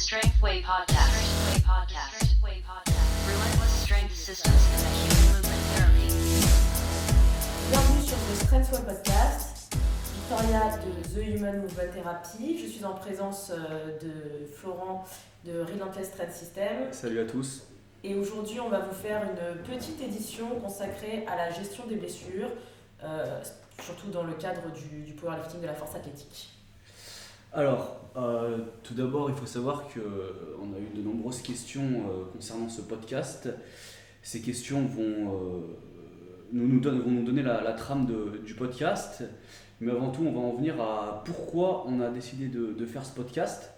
Strength Way Podcast. Strength Way Podcast. Strength Way Podcast. Relentless strength systems human movement therapy. Bienvenue sur le Strength Way Podcast. Victoria de The Human Movement Therapy. Je suis en présence euh, de Florent de Relentless Strength System. Salut à tous. Et aujourd'hui, on va vous faire une petite édition consacrée à la gestion des blessures, euh, surtout dans le cadre du, du powerlifting de la force athlétique. Alors, euh, tout d'abord, il faut savoir qu'on a eu de nombreuses questions euh, concernant ce podcast. Ces questions vont, euh, nous, vont nous donner la, trame du podcast. Mais avant tout, on va en venir à pourquoi on a décidé de, faire ce podcast.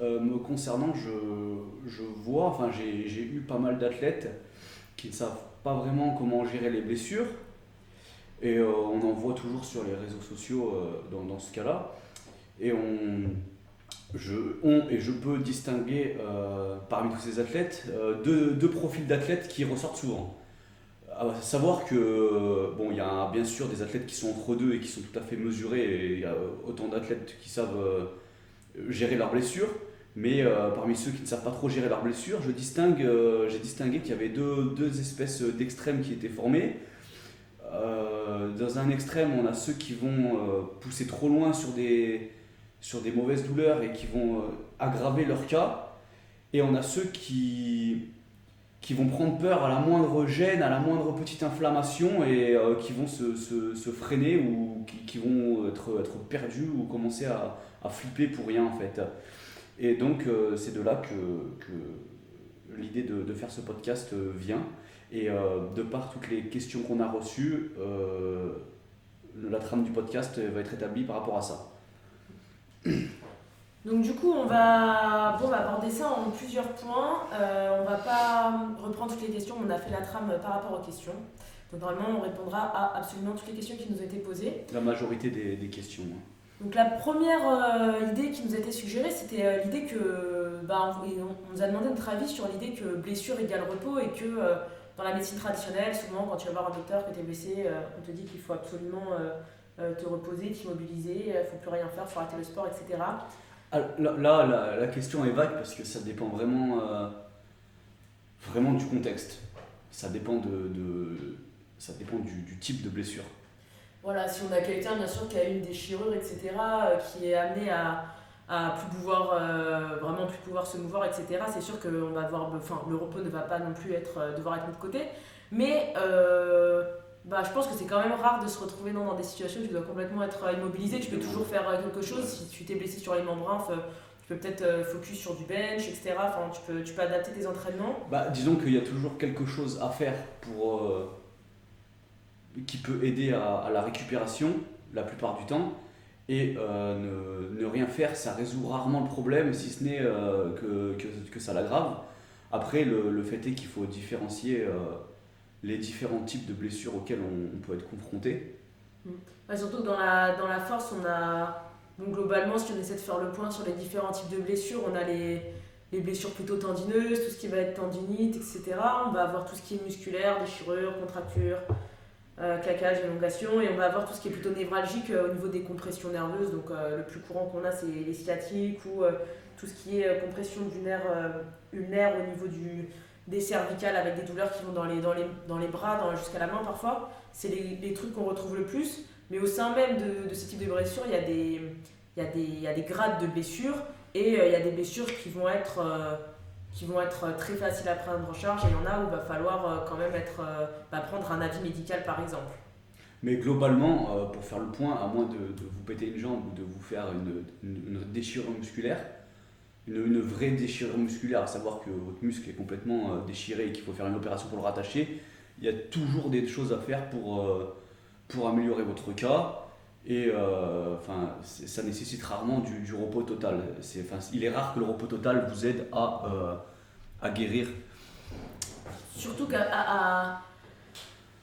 Euh, me concernant, je, vois, enfin j'ai eu pas mal d'athlètes qui ne savent pas vraiment comment gérer les blessures. Et euh, on en voit toujours sur les réseaux sociaux euh, dans, dans ce cas-là. Et on, je, on et je peux distinguer euh, parmi tous ces athlètes euh, deux, deux profils d'athlètes qui ressortent souvent. À savoir que, euh, bon, il y a bien sûr des athlètes qui sont entre deux et qui sont tout à fait mesurés, et il y a autant d'athlètes qui savent gérer leurs blessures, mais parmi ceux qui ne savent pas trop gérer leurs blessures, je distingue, j'ai distingué qu'il y avait deux, deux espèces d'extrêmes qui étaient formés. Euh, dans un extrême, on a ceux qui vont pousser trop loin sur des, sur des mauvaises douleurs et qui vont euh, aggraver leur cas. Et on a ceux qui, qui vont prendre peur à la moindre gêne, à la moindre petite inflammation et euh, qui vont se, se, freiner ou qui, qui vont être, être perdus ou commencer à, à flipper pour rien en fait. Et donc euh, c'est de là que, que l'idée de, de faire ce podcast vient. Et de par toutes les questions qu'on a reçues, la trame du podcast va être établie par rapport à ça. Donc du coup, on va, bon, on va aborder ça en plusieurs points. Euh, on va pas reprendre toutes les questions, on a fait la trame par rapport aux questions. Donc normalement, on répondra à absolument toutes les questions qui nous ont été posées. La majorité des, des questions. hein. Donc la première euh, idée qui nous a été suggérée, c'était euh, l'idée que, bah, on, on- nous a demandé notre avis sur l'idée que blessure égale repos et que euh, dans la médecine traditionnelle, souvent quand tu vas voir un docteur que tu es blessé, on te dit qu'il faut absolument te reposer, t'immobiliser, il faut plus rien faire, faut arrêter le sport, etc. Ah, Là, là, la, la question est vague parce que ça dépend vraiment, euh, vraiment du contexte. Ça dépend, de, de- ça dépend du, du type de blessure. Voilà, si on a quelqu'un bien sûr qui a une déchirure, etc., euh, qui est amené à, à plus pouvoir, euh, vraiment plus pouvoir se mouvoir, etc., c'est sûr que on va enfin, le repos ne va pas non plus être, euh, devoir être mis de côté. Mais euh, bah, je pense que c'est quand même rare de se retrouver dans, dans des situations où tu dois complètement être euh, immobilisé. Tu peux toujours faire euh, quelque chose. Si tu t'es blessé sur les membres, inf, euh, tu peux peut-être focus sur du bench, etc. Enfin, tu peux, tu peux adapter tes entraînements. Bah, disons qu'il y a toujours quelque chose à faire pour, euh, qui peut aider à, à la récupération la plupart du temps. Et euh, ne, ne rien faire, ça résout rarement le problème, si ce n'est euh, que, que, que ça l'aggrave. Après, le, le fait est qu'il faut différencier les différents types de blessures auxquelles on, peut être confronté. Ouais, surtout que dans la, dans la force, on a. Donc globalement, si on essaie de faire le point sur les différents types de blessures, on a les, les blessures plutôt tendineuses, tout ce qui va être tendinite, etc. On va avoir tout ce qui est musculaire, déchirure, contracture, euh, claquage, élongation. Et on va avoir tout ce qui est plutôt névralgique euh, au niveau des compressions nerveuses. Donc euh, le plus courant qu'on a, c'est les sciatiques ou euh, tout ce qui est compression du nerf ulnaire au niveau du, des cervicales avec des douleurs qui vont dans les, dans les, dans les bras, jusqu'à la main parfois. C'est les, les trucs qu'on retrouve le plus. Mais au sein même de, de ce type de blessures, il y, a des, y y a des grades de blessures et euh, il y a des blessures qui vont être, euh, qui vont être euh, très faciles à prendre en charge et il y en a où il va falloir quand même être, bah, prendre un avis médical par exemple. Mais globalement, pour faire le point, à moins de, de vous péter une jambe ou de vous faire une, une- une déchirure musculaire, une, vraie déchirure musculaire, à savoir que votre muscle est complètement euh, déchiré et qu'il faut faire une opération pour le rattacher, il y a toujours des choses à faire pour, euh, pour améliorer votre cas. Et euh, ça nécessite rarement du, repos total. Il est rare que le repos total vous aide à, à guérir. Surtout qu'à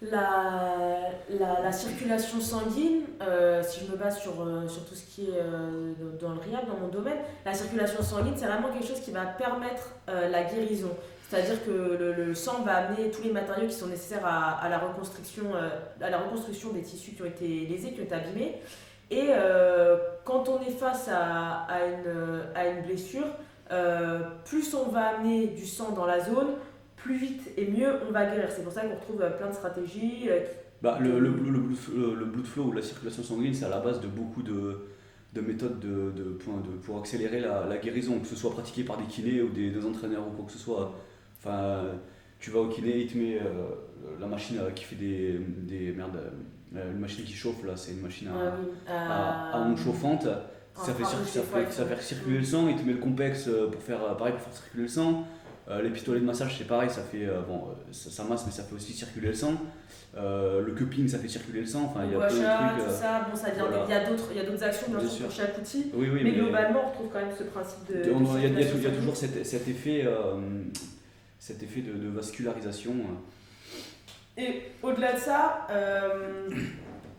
la, la, la circulation sanguine, euh, si je me base sur, euh, sur tout ce qui est euh, dans le RIAB, dans mon domaine, la circulation sanguine, c'est vraiment quelque chose qui va permettre la guérison. C'est-à-dire que le, sang va amener tous les matériaux qui sont nécessaires à, à la, reconstruction, à la reconstruction des tissus qui ont été lésés, qui ont été abîmés. Et quand on est face à, à, une, à une blessure, plus on va amener du sang dans la zone, plus vite et mieux on va guérir. C'est pour ça qu'on retrouve euh, plein de stratégies. euh, Bah, le, le, le, blood flow- le- blood flow ou la circulation sanguine, c'est à la base de beaucoup de, de méthodes de, de, pour, de- pour accélérer la, la guérison, que ce soit pratiqué par des kinés ou des, des entraîneurs ou quoi que ce soit. Enfin, tu vas au kiné, il te met euh, la machine qui fait des, des merde, euh, une machine qui chauffe là, c'est une machine à, euh, oui, à, à euh, onde chauffante. Ça fait, ça, ça circuler le sang, il te met le complexe pour faire pareil pour faire circuler le sang. Euh, les pistolets de massage c'est pareil, ça fait euh, bon, euh, ça, ça masse mais ça fait aussi circuler le sang. Euh, le cupping ça fait circuler le sang. Enfin il y a plein de Guacha, trucs. tout ça, bon, ça vient voilà. il y a d'autres il y a d'autres actions bien, sûr, pour chaque outil. Oui oui mais, mais, globalement, on retrouve quand même ce principe de. il y a- y, y toujours cet, cet effet cet effet de, de vascularisation. Et au-delà de ça,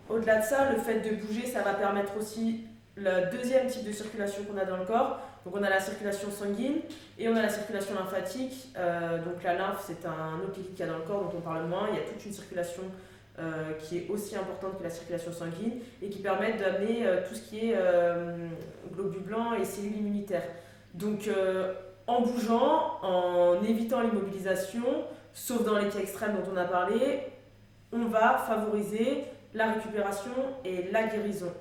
au-delà de ça, le fait de bouger, ça va permettre aussi le deuxième type de circulation qu'on a dans le corps. Donc on a la circulation sanguine et on a la circulation lymphatique. Euh, donc la lymphe, c'est un autre liquide qu'il y a dans le corps dont on parle moins. Il y a toute une circulation euh, qui est aussi importante que la circulation sanguine et qui permet d'amener euh, tout ce qui est globules blancs et cellules immunitaires. Donc en bougeant, en évitant l'immobilisation, sauf dans les cas extrêmes dont on a parlé, on va favoriser la récupération et la guérison.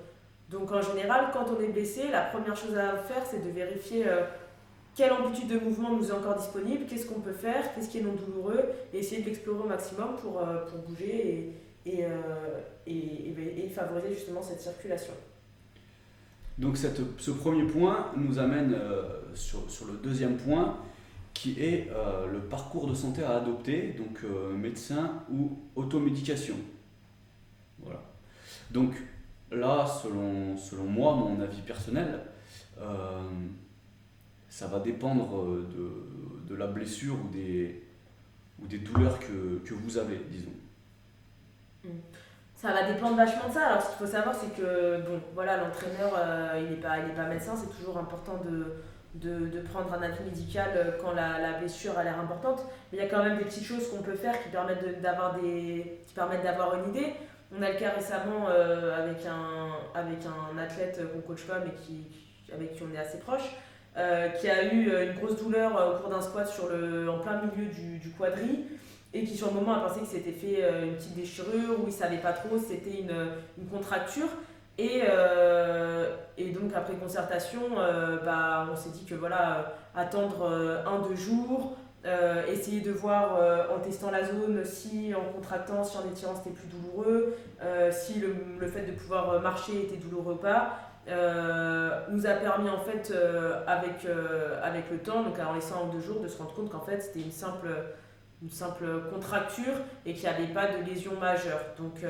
Donc en général, quand on est blessé, la première chose à faire, c'est de vérifier euh, quelle amplitude de mouvement nous est encore disponible, qu'est-ce qu'on peut faire, qu'est-ce qui est non douloureux, et essayer de l'explorer au maximum pour, euh, bouger euh, et, et- favoriser justement cette circulation. Donc cette, ce premier point nous amène sur, sur le deuxième point qui est le parcours de santé à adopter, donc médecin ou automédication. Voilà. Donc là, selon, selon moi, mon avis personnel, euh, ça va dépendre euh, de, de la blessure ou des, ou des douleurs que, que vous avez, disons. Ça va dépendre vachement de ça. Alors, ce qu'il faut savoir, c'est que bon, voilà, l'entraîneur, euh, il n'est pas, pas médecin. C'est toujours important de, de, prendre un avis médical quand la, la blessure a l'air importante. Mais il y a quand même des petites choses qu'on peut faire qui permettent qui permettent d'avoir une idée. On a le cas récemment euh, avec, un, avec un athlète qu'on coach pas, mais qui, avec qui on est assez proche, euh, qui a eu euh, une grosse douleur au cours d'un squat sur le, en plein milieu du, du quadri et qui sur le moment a pensé que c'était fait une petite déchirure ou il savait pas trop, c'était une, une contracture. Et, et donc après concertation, bah, on s'est dit que voilà, attendre un, deux jours, euh, essayer de voir euh, en testant la zone si en contractant, si en étirant c'était plus douloureux, euh, si le, le fait de pouvoir marcher était douloureux ou pas. nous a permis en fait avec, avec le temps, donc en laissant un ou deux jours, de se rendre compte qu'en fait c'était une simple une simple contracture et qu'il n'y avait pas de lésion majeure. Donc,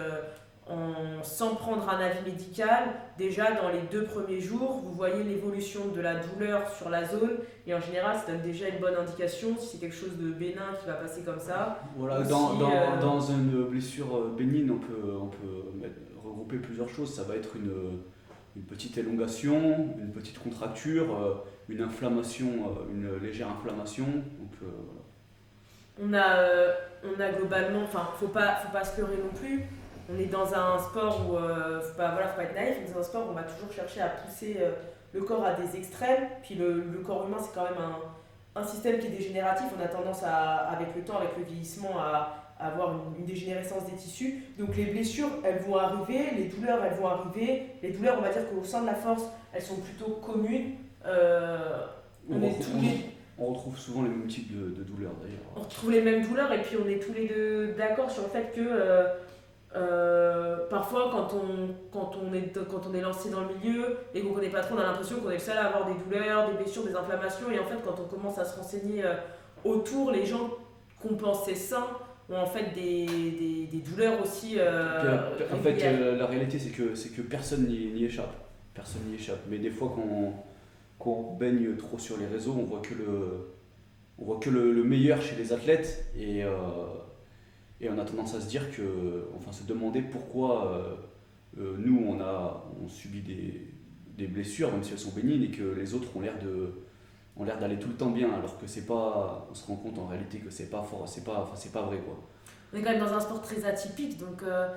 en- sans prendre un avis médical, déjà dans les deux premiers jours, vous voyez l'évolution de la douleur sur la zone et en général, ça donne déjà une bonne indication si c'est quelque chose de bénin qui va passer comme ça. Voilà, dans, euh, dans une blessure euh, bénigne, on peut, on peut mettre- regrouper plusieurs choses. Ça va être une, une petite élongation, une petite contracture, euh, une inflammation, euh, une légère inflammation. Donc, euh, voilà. On a, euh, on a globalement, enfin, faut pas, faut pas se leurrer non plus. On est dans un sport où, euh, faut pas, voilà, faut pas être naïf, mais dans un sport où on va toujours chercher à pousser euh, le corps à des extrêmes. Puis le, le corps humain, c'est quand même un, un système qui est dégénératif. On a tendance à, avec le temps, avec le vieillissement, à, à avoir une, une dégénérescence des tissus. Donc les blessures, elles vont arriver, les douleurs, elles vont arriver. Les douleurs, on va dire qu'au sein de la force, elles sont plutôt communes. Euh, on, On est retrouve- tous les On retrouve souvent les mêmes types de, de douleurs d'ailleurs. on retrouve les mêmes douleurs et puis on est tous les deux d'accord sur le fait que euh, euh, parfois quand on, quand, on est, quand on est lancé dans le milieu et qu'on connaît pas trop, on a l'impression qu'on est le seul à avoir des douleurs, des blessures, des inflammations et en fait quand on commence à se renseigner euh, autour, les gens qu'on pensait sains ont en fait des, des, des douleurs aussi euh, Puis, en fait, la réalité, c'est que, c'est que personne n'y n'y échappe. Personne n'y échappe. Mais des fois, quand on, quand on baigne trop sur les réseaux, on voit que le, on voit que le, le meilleur chez les athlètes. Et, euh, et on a tendance à se dire que, enfin, se demander pourquoi euh, euh, nous, on a on subit des, des blessures, même si elles sont bénignes, et que les autres ont l'air de ont l'air d'aller tout le temps bien, alors que c'est pas, on se rend compte en réalité que c'est pas fort, c'est pas, enfin, c'est pas vrai quoi. On est quand même dans un sport très atypique, donc euh,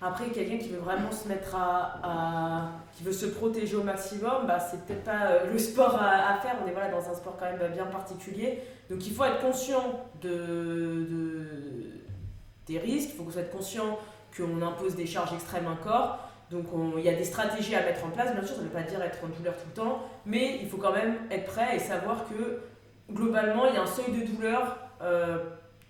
Après, quelqu'un qui veut vraiment se mettre à, à- qui veut se protéger au maximum, bah, c'est peut-être pas le sport à, faire. On est voilà, dans un sport quand même bien particulier. Donc il faut être conscient de- des risques, il faut qu'on soit conscient qu'on impose des charges extrêmes à un corps. Donc on- il y a des stratégies à mettre en place, bien sûr, ça ne veut pas dire être en douleur tout le temps, mais il faut quand même être prêt et savoir que globalement, il y a un seuil de douleur euh,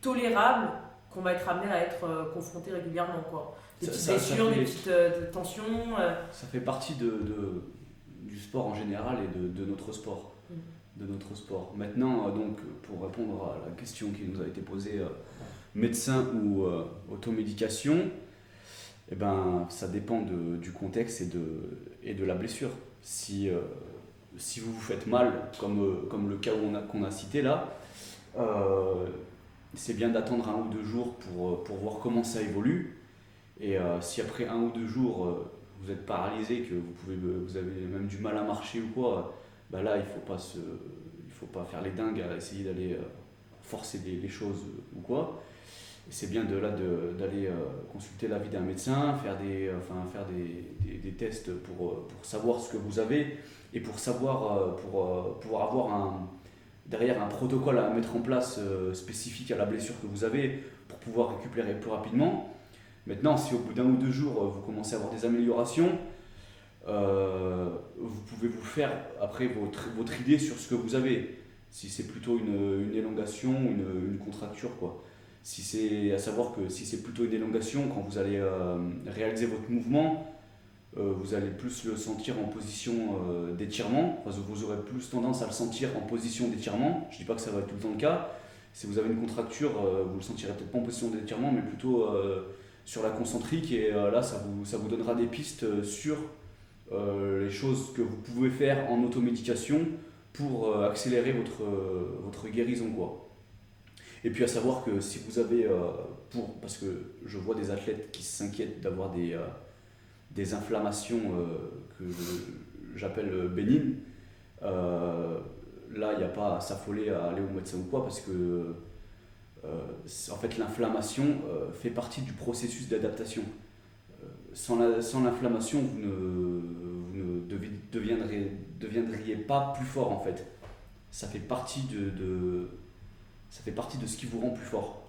tolérable qu'on va être amené à être euh, confronté régulièrement. Quoi. Des Ça- petites ça- ça blessures, fait- des petites euh, tensions. Ça fait partie de, de- du sport en général et de, de notre sport. Mm. De notre sport. Maintenant, donc, pour répondre à la question qui nous a été posée, médecin ou euh, automédication, eh ben, ça dépend de- du contexte et de, et de la blessure. Si, euh, si vous vous faites mal, comme, euh, comme le cas où on a- qu'on a, cité là, c'est bien d'attendre un ou deux jours pour, pour voir comment ça évolue. Et si après un ou deux jours, vous êtes paralysé, que vous, pouvez, vous avez même du mal à marcher ou quoi, bah là, il ne faut, pas faut pas faire les dingues à essayer d'aller forcer les, les choses ou quoi. C'est bien de là d'aller euh, consulter l'avis d'un médecin, faire des, enfin, faire des, des- tests pour, euh, pour savoir ce que vous avez et pour savoir, euh, pour euh, pouvoir avoir un, derrière un protocole à mettre en place euh, spécifique à la blessure que vous avez pour pouvoir récupérer plus rapidement. Maintenant, si au bout d'un ou deux jours, euh, vous commencez à avoir des améliorations, euh, vous pouvez vous faire après votre, votre idée sur ce que vous avez. Si c'est plutôt une, une élongation, une, une contracture, quoi. Si c'est à savoir que si c'est plutôt une élongation, quand vous allez euh, réaliser votre mouvement, euh, vous allez plus le sentir en position euh, d'étirement. Enfin, vous aurez plus tendance à le sentir en position d'étirement. Je dis pas que ça va être tout le temps le cas. Si vous avez une contracture, vous le sentirez peut-être pas en position d'étirement, mais plutôt sur la concentrique. Et là, ça vous, ça vous donnera des pistes sur les choses que vous pouvez faire en automédication pour accélérer votre, votre guérison. Quoi. Et puis à savoir que si vous avez, euh, pour, parce que je vois des athlètes qui s'inquiètent d'avoir des, euh, des inflammations euh, que j'appelle bénignes, là il n'y a pas à s'affoler à aller au médecin ou quoi, parce que en fait l'inflammation fait partie du processus d'adaptation. Sans la- sans l'inflammation, vous ne, vous ne devi- deviendrez, deviendriez pas plus fort en fait. Ça fait partie de, de- ça fait partie de ce qui vous rend plus fort.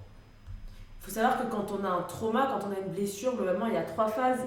Il faut savoir que quand on a un trauma, quand on a une blessure, globalement, il y a trois phases.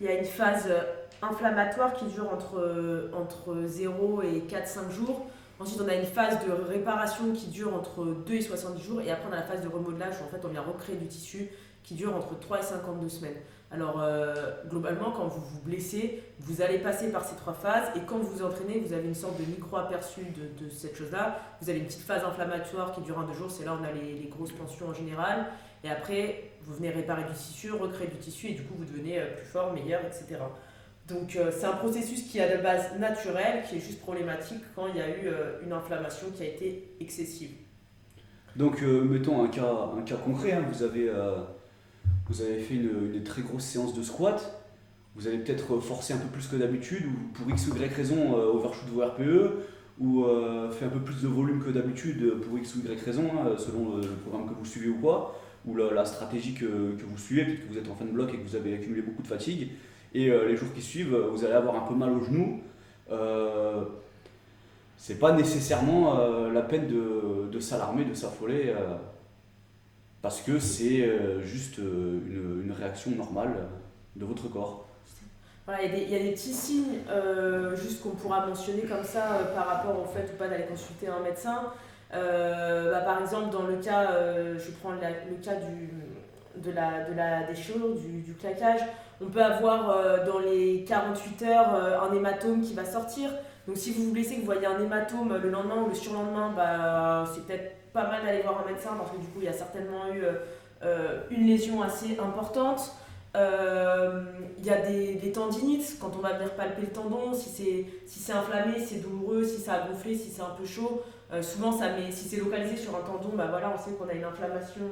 Il y a une phase euh, inflammatoire qui dure entre, euh, entre 0 et 4-5 jours. Ensuite, on a une phase de réparation qui dure entre 2 et 70 jours. Et après, on a la phase de remodelage où en fait, on vient recréer du tissu qui dure entre 3 et 52 semaines. Alors, euh, globalement, quand vous vous blessez, vous allez passer par ces trois phases. Et quand vous vous entraînez, vous avez une sorte de micro-aperçu de, cette chose-là. Vous avez une petite phase inflammatoire qui dure un deux jours. C'est là où on a les, grosses tensions en général. Et après, vous venez réparer du tissu, recréer du tissu, et du coup, vous devenez euh, plus fort, meilleur, etc. Donc, euh, c'est un processus qui est de base naturel, qui est juste problématique quand il y a eu une inflammation qui a été excessive. Donc, mettons un cas, concret. hein. Vous, avez, vous avez fait une, très grosse séance de squat. Vous avez peut-être forcé un peu plus que d'habitude, ou pour x ou y raison, euh, overshoot vos RPE, ou euh, fait un peu plus de volume que d'habitude pour x ou y raison, hein, selon le, programme que vous suivez ou quoi, ou la, stratégie que, vous suivez, peut-être que vous êtes en fin de bloc et que vous avez accumulé beaucoup de fatigue. Et euh, les jours qui suivent, vous allez avoir un peu mal au genou. Euh, c'est pas nécessairement la peine de, s'alarmer, de s'affoler, parce que c'est euh, juste euh, une, réaction normale de votre corps. Voilà, il y, a des- petits signes euh, juste qu'on pourra mentionner comme ça par rapport au fait ou pas d'aller consulter un médecin. Bah, par exemple, dans le cas, je prends le cas du, de la, de la déchirure, du, du claquage, on peut avoir dans les 48 heures un hématome qui va sortir. Donc si vous vous blessez, que vous voyez un hématome le lendemain ou le surlendemain, bah, c'est peut-être pas mal d'aller voir un médecin parce que du coup il y a certainement eu euh, euh, une lésion assez importante. Euh, Il y a des, tendinites, quand on va venir palper le tendon, si c'est si inflammé, si c'est douloureux, si ça a gonflé, si c'est un peu chaud. Souvent, ça met, si c'est localisé sur un tendon, bah voilà, on sait qu'on a une inflammation,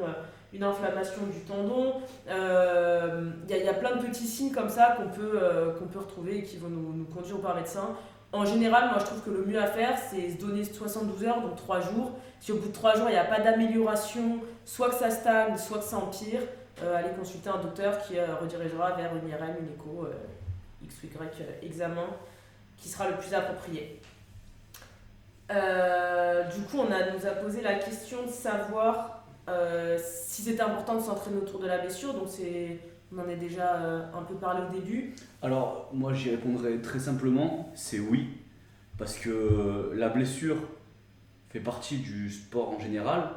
une inflammation du tendon. Il y, a, plein de petits signes comme ça qu'on peut, qu'on peut retrouver et qui vont nous, nous conduire par médecin. En général, moi je trouve que le mieux à faire, c'est se donner 72 heures, donc 3 jours. Si au bout de 3 jours, il n'y a pas d'amélioration, soit que ça stagne, soit que ça empire, euh, allez consulter un docteur qui euh, redirigera vers une IRM, une écho, euh, X ou Y examen qui sera le plus approprié. Du coup, on a, nous a posé la question de savoir si c'était important de s'entraîner autour de la blessure. Donc, c'est, on en a déjà un peu parlé au début. Alors, moi j'y répondrais très simplement, c'est oui. Parce que la blessure fait partie du sport en général,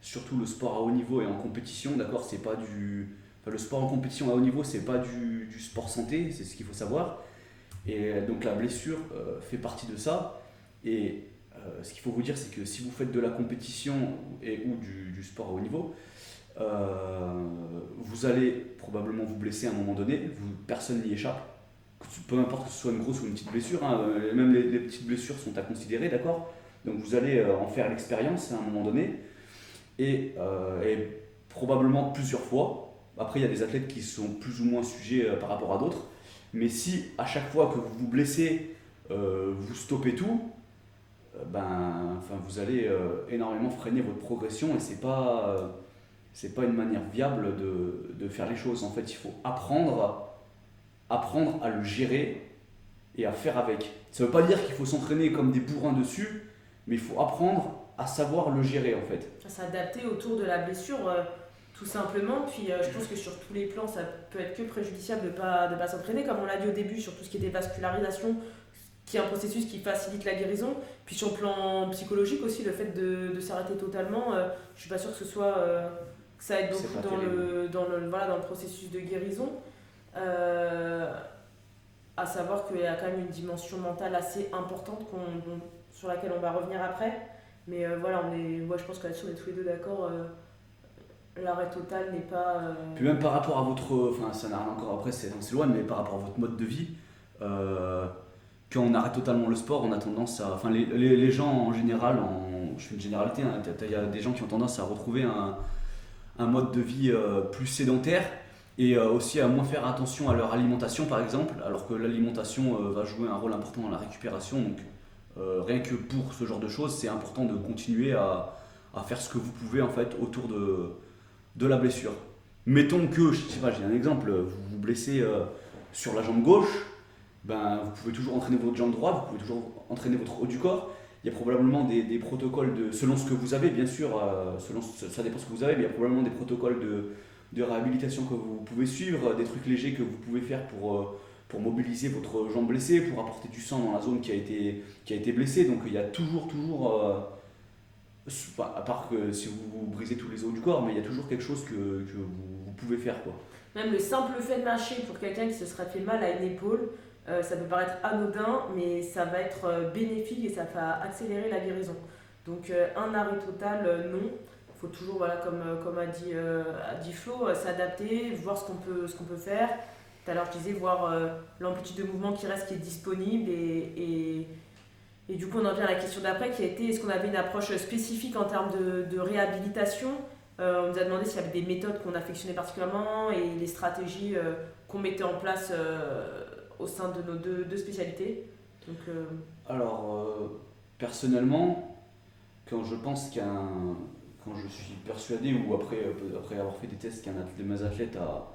surtout le sport à haut niveau et en compétition, d'accord C'est pas du. Le sport en compétition à haut niveau, c'est pas du, sport santé, c'est ce qu'il faut savoir. Et donc la blessure euh, fait partie de ça. Et euh, ce qu'il faut vous dire, c'est que si vous faites de la compétition et ou du, sport à haut niveau, euh, vous allez probablement vous blesser à un moment donné, vous, personne n'y échappe. Peu importe que ce soit une grosse ou une petite blessure, hein, euh, même les petites blessures sont à considérer, d'accord Donc vous allez euh, en faire l'expérience à un moment donné, et, euh, et probablement plusieurs fois. Après, il y a des athlètes qui sont plus ou moins sujets euh, par rapport à d'autres, mais si à chaque fois que vous vous blessez, vous stoppez tout, ben, enfin, vous allez énormément freiner votre progression et c'est pas, euh, c'est pas une manière viable de, faire les choses. En fait, il faut apprendre, à le gérer et à faire avec. Ça veut pas dire qu'il faut s'entraîner comme des bourrins dessus, mais il faut apprendre à savoir le gérer en fait. à s'adapter autour de la blessure euh, tout simplement. Puis euh, je pense que sur tous les plans, ça peut être que préjudiciable de ne pas, de pas s'entraîner, comme on l'a dit au début, sur tout ce qui est dévascularisation, qui est un processus qui facilite la guérison. Puis sur le plan psychologique aussi, le fait de, de s'arrêter totalement, euh, je suis pas sûre que ce soit euh, que ça aide beaucoup dans le, dans, le, voilà, dans le processus de guérison. À savoir qu'il y a quand même une dimension mentale assez importante qu'on, sur laquelle on va revenir après. Mais euh, voilà, on moi je pense que là-dessus on est tous les deux d'accord. euh, L'arrêt total n'est pas. euh, Puis même par rapport à votre, enfin ça n'a rien encore après, c'est s'éloigne, mais par rapport à votre mode de vie, quand on arrête totalement le sport, on a tendance à, enfin les, les, gens en général, en, je fais une généralité, hein, il y a des gens qui ont tendance à retrouver un, un mode de vie plus sédentaire et aussi à moins faire attention à leur alimentation par exemple, alors que l'alimentation va jouer un rôle important dans la récupération. Donc euh, rien que pour ce genre de choses, c'est important de continuer à, faire ce que vous pouvez en fait autour de, la blessure. Mettons que, je sais pas, j'ai un exemple, vous vous blessez euh, sur la jambe gauche, ben, vous pouvez toujours entraîner votre jambe droite, vous pouvez toujours entraîner votre haut du corps. Il y a probablement des, protocoles, de, selon ce que vous avez, bien sûr, euh, ça dépend ce que vous avez, mais il y a probablement des protocoles de, réhabilitation que vous pouvez suivre, des trucs légers que vous pouvez faire pour, pour mobiliser votre jambe blessée, pour apporter du sang dans la zone qui a été, qui a été blessée. Donc il y a toujours, toujours, euh, à part que si vous, brisez tous les os du corps, mais il y a toujours quelque chose que, que vous, pouvez faire. Quoi. Même le simple fait de marcher pour quelqu'un qui se serait fait mal à une épaule, euh, ça peut paraître anodin, mais ça va être euh, bénéfique et ça va accélérer la guérison. Donc un arrêt total, non. Il faut toujours, voilà, comme, comme a, dit, a dit Flo, s'adapter, voir ce qu'on peut, ce qu'on peut faire. Tout à l'heure, je disais, voir euh, l'amplitude de mouvement qui reste, qui est disponible. Et, du coup, on en vient à la question d'après, qui a été, est-ce qu'on avait une approche spécifique en termes de, réhabilitation? Euh, on nous a demandé s'il y avait des méthodes qu'on affectionnait particulièrement et les stratégies euh, qu'on mettait en place au sein de nos deux, spécialités. Alors, personnellement, quand je pense qu'un. Quand je suis persuadé, ou après, après avoir fait des tests, qu'un athlète- de mes athlètes a.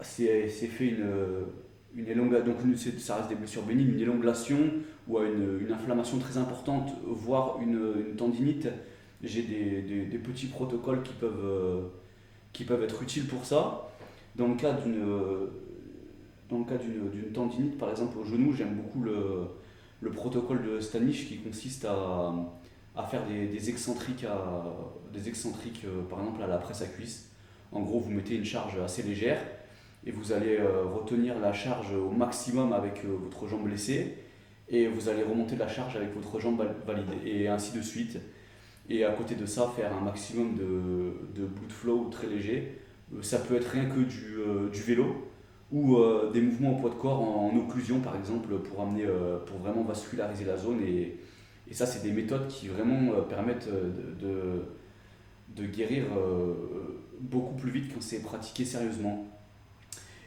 s'est fait une. Une élonga- donc ça reste des blessures bénignes, une élongation ou une, une inflammation très importante, voire une, une tendinite, j'ai des, des- petits protocoles qui peuvent, qui peuvent être utiles pour ça. Dans le cas d'une dans le cas d'une tendinite, par exemple au genou, j'aime beaucoup le, le protocole de Stanish qui consiste à, à faire des, des excentriques, à, des excentriques euh, par exemple à la presse à cuisse. En gros, vous mettez une charge assez légère et vous allez euh, retenir la charge au maximum avec euh, votre jambe blessée et vous allez remonter la charge avec votre jambe val- valide et ainsi de suite. Et à côté de ça, faire un maximum de, de blood flow très léger. Euh, Ça peut être rien que du, vélo ou des mouvements au poids de corps en, occlusion par exemple pour, amener, pour vraiment vasculariser la zone. Et, ça, c'est des méthodes qui vraiment permettent de, de, guérir beaucoup plus vite quand c'est pratiqué sérieusement.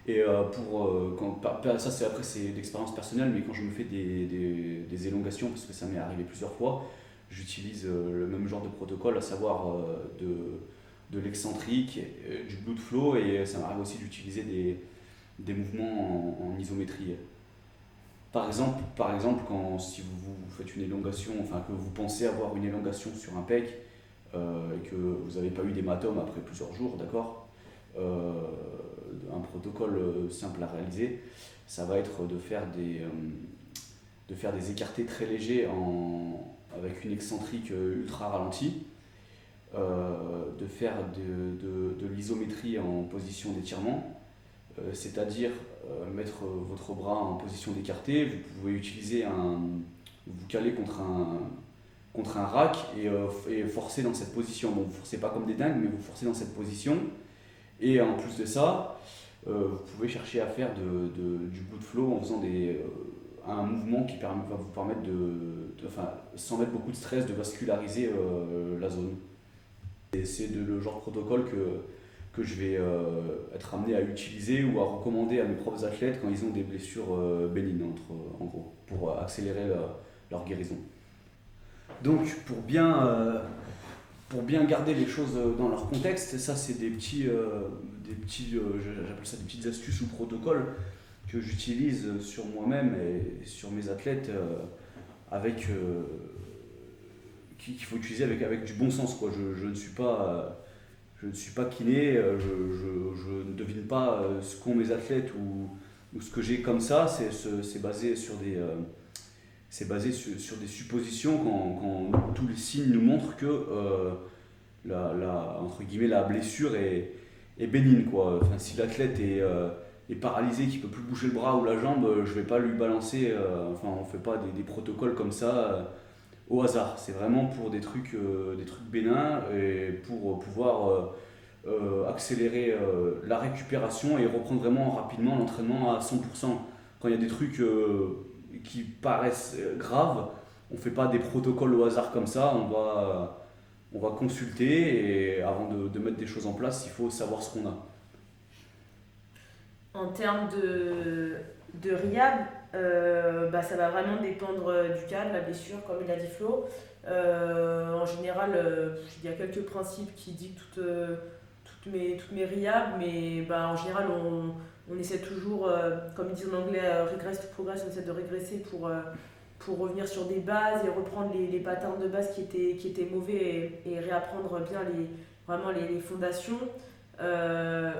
Et euh, pour, euh, ça c'est après c'est l'expérience personnelle, mais quand je me fais des, des, élongations, parce que ça m'est arrivé plusieurs fois, j'utilise euh, le même genre de protocole, à savoir de, de l'excentrique, du blood flow et ça m'arrive aussi d'utiliser des, des mouvements en, isométrie. Par exemple, par exemple quand, si vous, vous faites une élongation, enfin que vous pensez avoir une élongation sur un pec et que vous n'avez pas eu d'hématome après plusieurs jours, d'accord Un protocole euh, simple à réaliser, ça va être de faire des, euh, de faire des écartés très légers en, avec une excentrique euh, ultra ralentie, euh, de faire de, de, l'isométrie en position d'étirement, euh, c'est-à-dire euh, mettre votre bras en position d'écarté, vous pouvez utiliser un. vous caler contre un, contre un rack et, euh, et forcer dans cette position. Bon, vous forcez pas comme des dingues, mais vous forcez dans cette position. Et en plus de ça, euh, vous pouvez chercher à faire de, de- du de flow en faisant euh, un mouvement qui va vous permettre de, enfin, sans mettre beaucoup de stress, de vasculariser euh, la zone. C'est le genre de protocole que, que je vais être amené à utiliser ou à recommander à mes propres athlètes quand ils ont des blessures bénignes, entre, en gros, pour accélérer leur, guérison. Donc, pour bien, pour bien garder les choses euh, dans leur contexte, ça, c'est des petits, euh, des petits euh, j'appelle ça des petites astuces ou protocoles que j'utilise sur moi-même et sur mes athlètes avec qui- qu'il faut utiliser avec, avec du bon sens. Quoi. Je, ne suis pas, je ne suis pas kiné, je, ne devine pas ce qu'ont mes athlètes ou, ou ce que j'ai comme ça. C'est basé sur des, c'est basé sur, des suppositions quand, tous les signes nous montrent que euh, la, entre guillemets, la blessure est, est bénigne. Quoi. Enfin, si l'athlète est, euh, est paralysé, qu'il peut plus bouger le bras ou la jambe, euh, je vais pas lui balancer. enfin, on fait pas des, protocoles comme ça. au hasard. C'est vraiment pour des trucs, des trucs bénins et pour pouvoir accélérer la récupération et reprendre vraiment rapidement l'entraînement à 100%. Quand il y a des trucs qui paraissent euh, graves, on ne fait pas des protocoles au hasard comme ça, on va, on va consulter et avant de, mettre des choses en place, il faut savoir ce qu'on a. En termes de, de RIAB, euh, bah, ça va vraiment dépendre euh, du cas, de la blessure, comme il a dit Flo. Euh, en général, euh, il y a quelques principes qui dictent toutes, euh, toutes, mes, toutes mes RIAB, mais bah, en général, on, on essaie toujours, euh, comme ils disent en anglais, euh, regress to progress, on essaie de régresser pour, euh, revenir sur des bases et reprendre les, les patterns de base qui étaient, mauvais et, réapprendre bien les, vraiment les, fondations. Euh,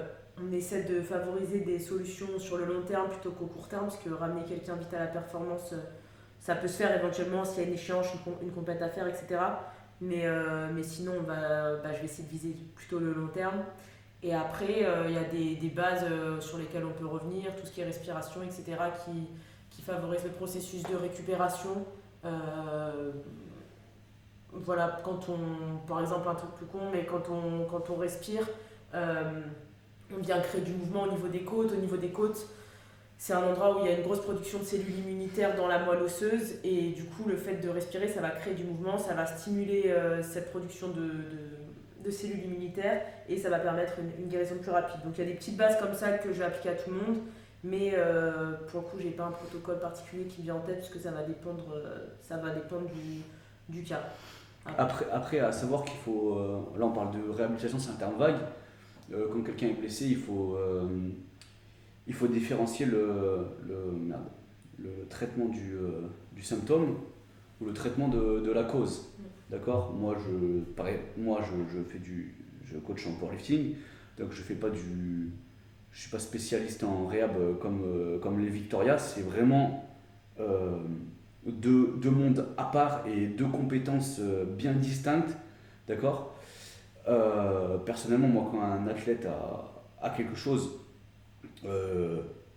on essaie de favoriser des solutions sur le long terme plutôt qu'au court terme, parce que ramener quelqu'un vite à la performance, ça peut se faire éventuellement s'il y a une échéance, une, com- une compète à faire, etc. Mais, mais sinon, on va, bah, je vais essayer de viser plutôt le long terme. Et après, euh, il y a des, bases euh, sur lesquelles on peut revenir, tout ce qui est respiration, etc., qui, favorisent le processus de récupération. Euh, voilà, quand on, par exemple, un truc plus con, mais quand on, quand on respire, on vient créer du mouvement au niveau des côtes. Au niveau des côtes, c'est un endroit où il y a une grosse production de cellules immunitaires dans la moelle osseuse et du coup, le fait de respirer, ça va créer du mouvement, ça va stimuler cette production de, de cellules immunitaires et ça va permettre une, guérison plus rapide. Donc il y a des petites bases comme ça que je vais appliquer à tout le monde, mais euh, pour le coup, j'ai pas un protocole particulier qui me vient en tête parce que ça va dépendre, euh, ça va dépendre du, cas. Après, à savoir qu'il faut. euh, là, on parle de réhabilitation, c'est un terme vague. Quand quelqu'un est blessé, il faut, différencier le, le, le traitement du, symptôme ou le traitement de la cause. D'accord? Moi, je, fais du. Je coach en powerlifting, donc je fais pas du. Je suis pas spécialiste en réhab comme, les Victoria, c'est vraiment. euh, deux, mondes à part et deux compétences euh, bien distinctes, d'accord? Euh, Personnellement, moi, quand un athlète a, quelque chose,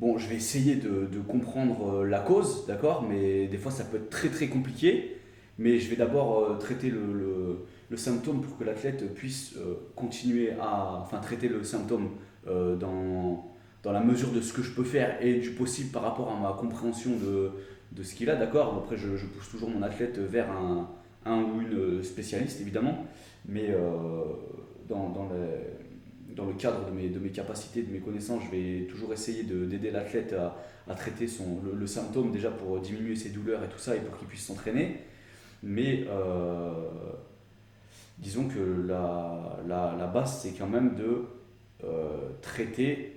bon, je vais essayer de, de comprendre la cause, d'accord? Mais des fois, ça peut être très très compliqué. Mais je vais d'abord euh, traiter le, symptôme pour que l'athlète puisse euh, continuer à, enfin, traiter le symptôme euh, dans, dans la mesure de ce que je peux faire et du possible par rapport à ma compréhension de, de ce qu'il a, d'accord? Après, je, pousse toujours mon athlète vers un, un ou une spécialiste, évidemment, mais dans, dans, le, cadre de mes, de mes capacités, de mes connaissances, je vais toujours essayer de- d'aider l'athlète à, à traiter son, le, le symptôme déjà pour diminuer ses douleurs et tout ça et pour qu'il puisse s'entraîner. Mais, euh, disons que la, la, la base, c'est quand même de euh, traiter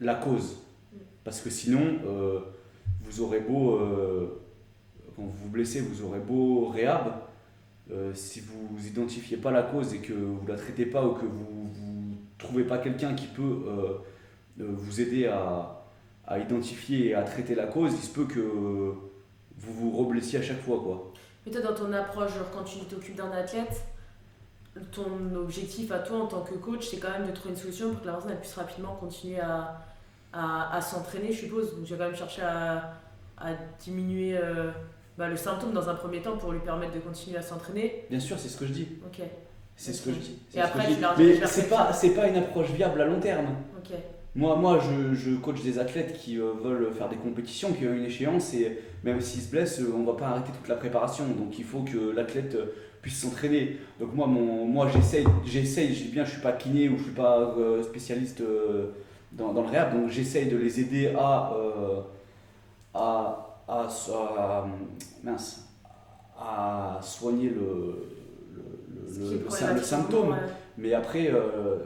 la cause. Parce que sinon, euh, vous aurez beau, quand vous vous blessez, vous aurez beau réhab, si vous identifiez pas la cause et que vous la traitez pas ou que vous ne trouvez pas quelqu'un qui peut vous aider à, à identifier et à traiter la cause, il se peut que vous vous reblessiez à chaque fois. Quoi. Mais toi, dans ton approche, genre, quand tu t'occupes d'un athlète, ton objectif à toi en tant que coach, c'est quand même de trouver une solution pour que la personne puisse rapidement continuer à, à, à s'entraîner, je suppose. Donc, tu vas quand même chercher à, à diminuer euh, bah, le symptôme dans un premier temps pour lui permettre de continuer à s'entraîner. Bien sûr, c'est ce que je dis. Ok, C'est ce que je dis. Et après, je tu dis. Mais c'est pas, pas une approche viable à long terme. ok. Moi, moi je, je coach des athlètes qui euh, veulent faire des compétitions, qui ont une échéance, et même s'ils se blessent, euh, on va pas arrêter toute la préparation. Donc il faut que l'athlète euh, puisse s'entraîner. Donc moi, mon, moi j'essaye, j'essaye, je dis bien, je suis pas kiné ou je suis pas euh, spécialiste euh, dans, dans le réhab, donc j'essaye de les aider à, euh, à, à, à- mince, à soigner le, le, symptôme. ouais. Mais après, euh,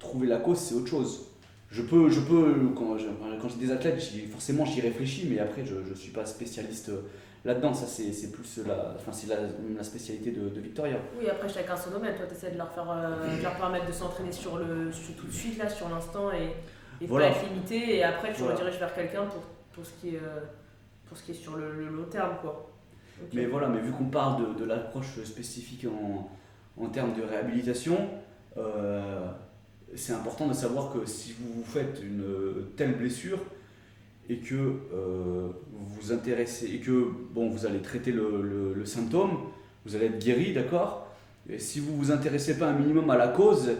trouver la cause, c'est autre chose. Je peux, je peux quand je- quand j'ai des athlètes, forcément j'y réfléchis, mais après je ne suis pas spécialiste euh, là-dedans. Ça, c'est c'est plus la, enfin, c'est la, la spécialité de, de Victoria. Oui, après chacun son domaine. Toi, tu essaies de leur, faire, euh, de leur permettre de s'entraîner sur le, sur tout de suite, là, sur l'instant, et, et Voilà. pas être limité. Et après, tu Voilà. rediriges vers quelqu'un pour, pour, ce qui est, euh, pour ce qui est sur le, le long terme. Quoi. Mais voilà, mais vu qu'on parle de, de l'approche spécifique en, en termes de réhabilitation, euh, c'est important de savoir que si vous vous faites une telle blessure et que euh, vous vous intéressez et que bon, vous allez traiter le, symptôme, vous allez être guéri, d'accord? Et si vous vous intéressez pas un minimum à la cause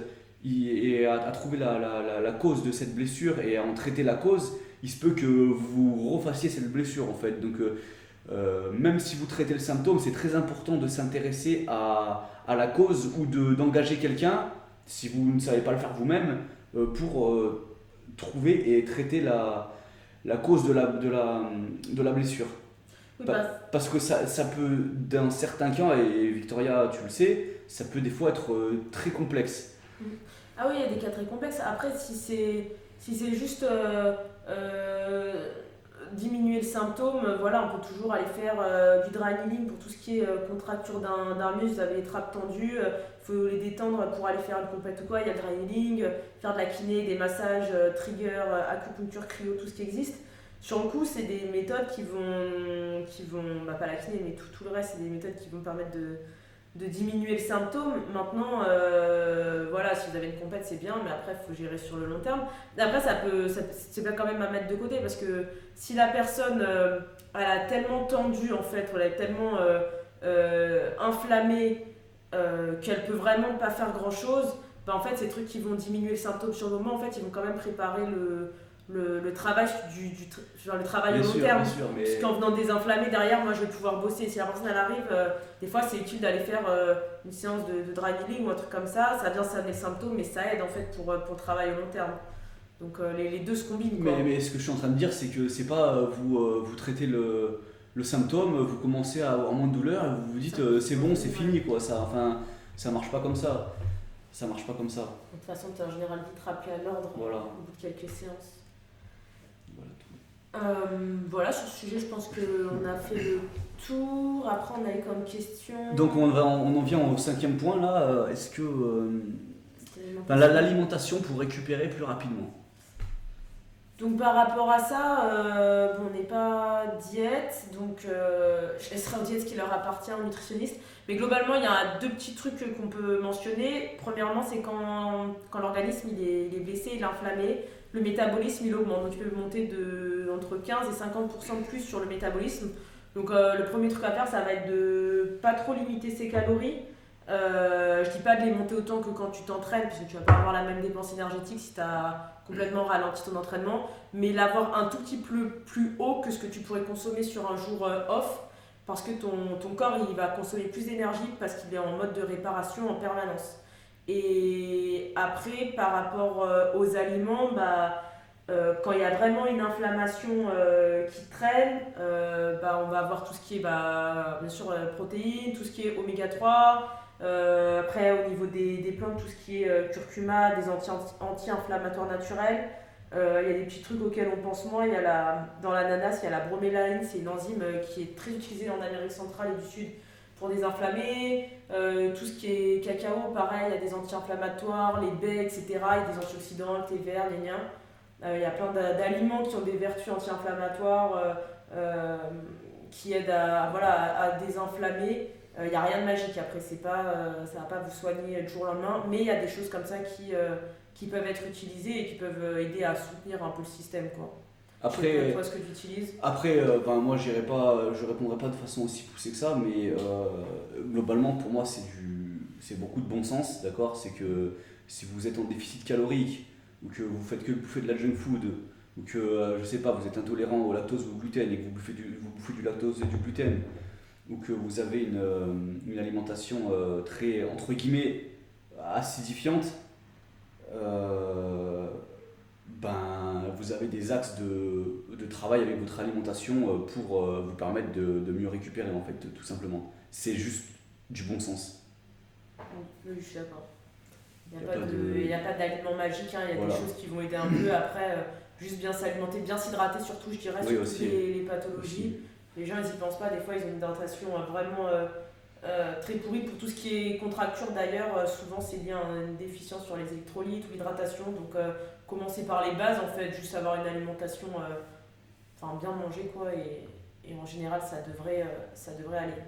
et à, trouver la, cause de cette blessure et à en traiter la cause, il se peut que vous refassiez cette blessure en fait. Donc euh, euh, même si vous traitez le symptôme, c'est très important de s'intéresser à, la cause ou de- d'engager quelqu'un, si vous ne savez pas le faire vous-même, euh, pour euh, trouver et traiter la, la cause de la, de la, de la blessure. Oui, Parce que ça, ça peut, dans certains cas, et Victoria, tu le sais, ça peut des fois être euh, très complexe. Ah oui, il y a des cas très complexes. Après, si c'est si juste diminuer le symptôme, euh, voilà, on peut toujours aller faire euh, du dry needling pour tout ce qui est euh, contracture d'un muscle. Vous avez les trappes tendues, il faut les détendre pour aller faire une compète ou quoi. Il y a le dry euh, faire de la kiné, des massages, euh, trigger, euh, acupuncture, cryo, tout ce qui existe. Sur le coup, c'est des méthodes qui vont, qui vont bah, pas la kiné, mais tout, tout le reste, c'est des méthodes qui vont permettre de, de diminuer le symptôme. Maintenant, euh, voilà, si vous avez une compète, c'est bien, mais après, il faut gérer sur le long terme. Après, ça peut, c'est pas quand même à mettre de côté parce que si la personne euh, a tellement tendu, en fait, elle est tellement euh, euh, inflammée qu'elle peut vraiment pas faire grand chose, bah, en fait, ces trucs qui vont diminuer le symptôme sur le moment, en fait, ils vont quand même préparer le, le, le travail du, du genre le travail Bien au long sûr, terme. bien sûr, mais Parce qu'en venant désinflammer derrière, moi je vais pouvoir bosser. Si la personne elle arrive, euh, des fois c'est utile d'aller faire euh, une séance de, de dry needling ou un truc comme ça. Ça vient saner le symptôme, mais ça aide en fait pour, euh, pour le travail au long terme. Donc euh, les, les deux se combinent quoi. Mais, mais ce que je suis en train de dire, c'est que c'est pas euh, vous, euh, vous traitez le, le symptôme, vous commencez à avoir moins de douleur et vous vous dites euh, c'est bon, c'est fini quoi. Ça, enfin, ça marche pas comme ça. Ça marche pas comme ça. De toute façon, tu es en général vite rappelé à l'ordre Voilà. au bout de quelques séances. Euh, voilà, sur ce sujet, je pense qu'on a fait le tour. Après, on a eu comme question. Donc on, va, on en vient au cinquième point là. euh, Est-ce que euh, l'alimentation pour récupérer plus rapidement Donc par rapport à ça, euh, bon, on n'est pas diète, donc je laisserai aux diètes ce qui leur appartient aux nutritionnistes. Mais globalement, il y a deux petits trucs qu'on peut mentionner. Premièrement, c'est quand, quand l'organisme il est, il est blessé, il est inflammé, le métabolisme il augmente. Donc tu peux monter de, entre 15 et 50% de plus sur le métabolisme. Donc euh, le premier truc à faire, ça va être de pas trop limiter ses calories. Euh, je dis pas de les monter autant que quand tu t'entraînes, parce que tu vas pas avoir la même dépense énergétique si tu as complètement ralenti ton entraînement, mais l'avoir un tout petit peu plus haut que ce que tu pourrais consommer sur un jour euh, off, parce que ton, ton corps il va consommer plus d'énergie parce qu'il est en mode de réparation en permanence. Et après, par rapport euh, aux aliments, bah, euh, quand il y a vraiment une inflammation euh, qui traîne, bah, on va avoir tout ce qui est bah, bien sûr protéines, tout ce qui est oméga 3, Euh, après, au niveau des, des plantes, tout ce qui est curcuma, des anti- anti-inflammatoires naturels. Il y a des petits trucs auxquels on pense moins. Y a la, dans l'ananas, il y a la bromélarine, c'est une enzyme qui est très utilisée en Amérique centrale et du Sud pour désinflammer. Euh, tout ce qui est cacao, pareil, il y a des anti-inflammatoires, les baies, etc. Il y a des antioxydants, le thé vert, les liens. Euh, il y a plein d'a- d'aliments qui ont des vertus anti-inflammatoires, euh, qui aident à, voilà, à, désinflammer. Il n'y a rien de magique après, pas, ça va pas vous soigner du jour au lendemain, mais il y a des choses comme ça qui, qui peuvent être utilisées et qui peuvent aider à soutenir un peu le système. Quoi. Après, pas, toi, ce que tu utilises. Après, euh, ben, moi, j'irai pas, je répondrai pas de façon aussi poussée que ça, mais euh, globalement, pour moi, c'est du, c'est beaucoup de bon sens, d'accord? C'est que si vous êtes en déficit calorique ou que vous faites que bouffer de la junk food ou que, euh, je sais pas, vous êtes intolérant au lactose ou au gluten et que vous bouffez du, vous bouffez du lactose et du gluten ou que vous avez une, une alimentation très, entre guillemets, acidifiante, euh, ben, vous avez des axes de, de travail avec votre alimentation euh, pour euh, vous permettre de, de mieux récupérer, en fait, tout simplement. C'est juste du bon sens. Oui, je suis d'accord. Il n'y a, a pas de- d'aliment magique, hein, il y a Voilà. des choses qui vont aider un peu. Après, euh, juste bien s'alimenter, bien s'hydrater, surtout, je dirais, Oui, sur toutes les, les pathologies. Les gens, ils y pensent pas, des fois, ils ont une hydratation euh, vraiment euh, très pourrie. Pour tout ce qui est contracture, d'ailleurs, souvent, c'est lié à une déficience sur les électrolytes ou l'hydratation. Donc, commencer par les bases, en fait, juste avoir une alimentation, euh, enfin, bien manger, quoi. Et, et en général, ça devrait, euh, ça devrait aller.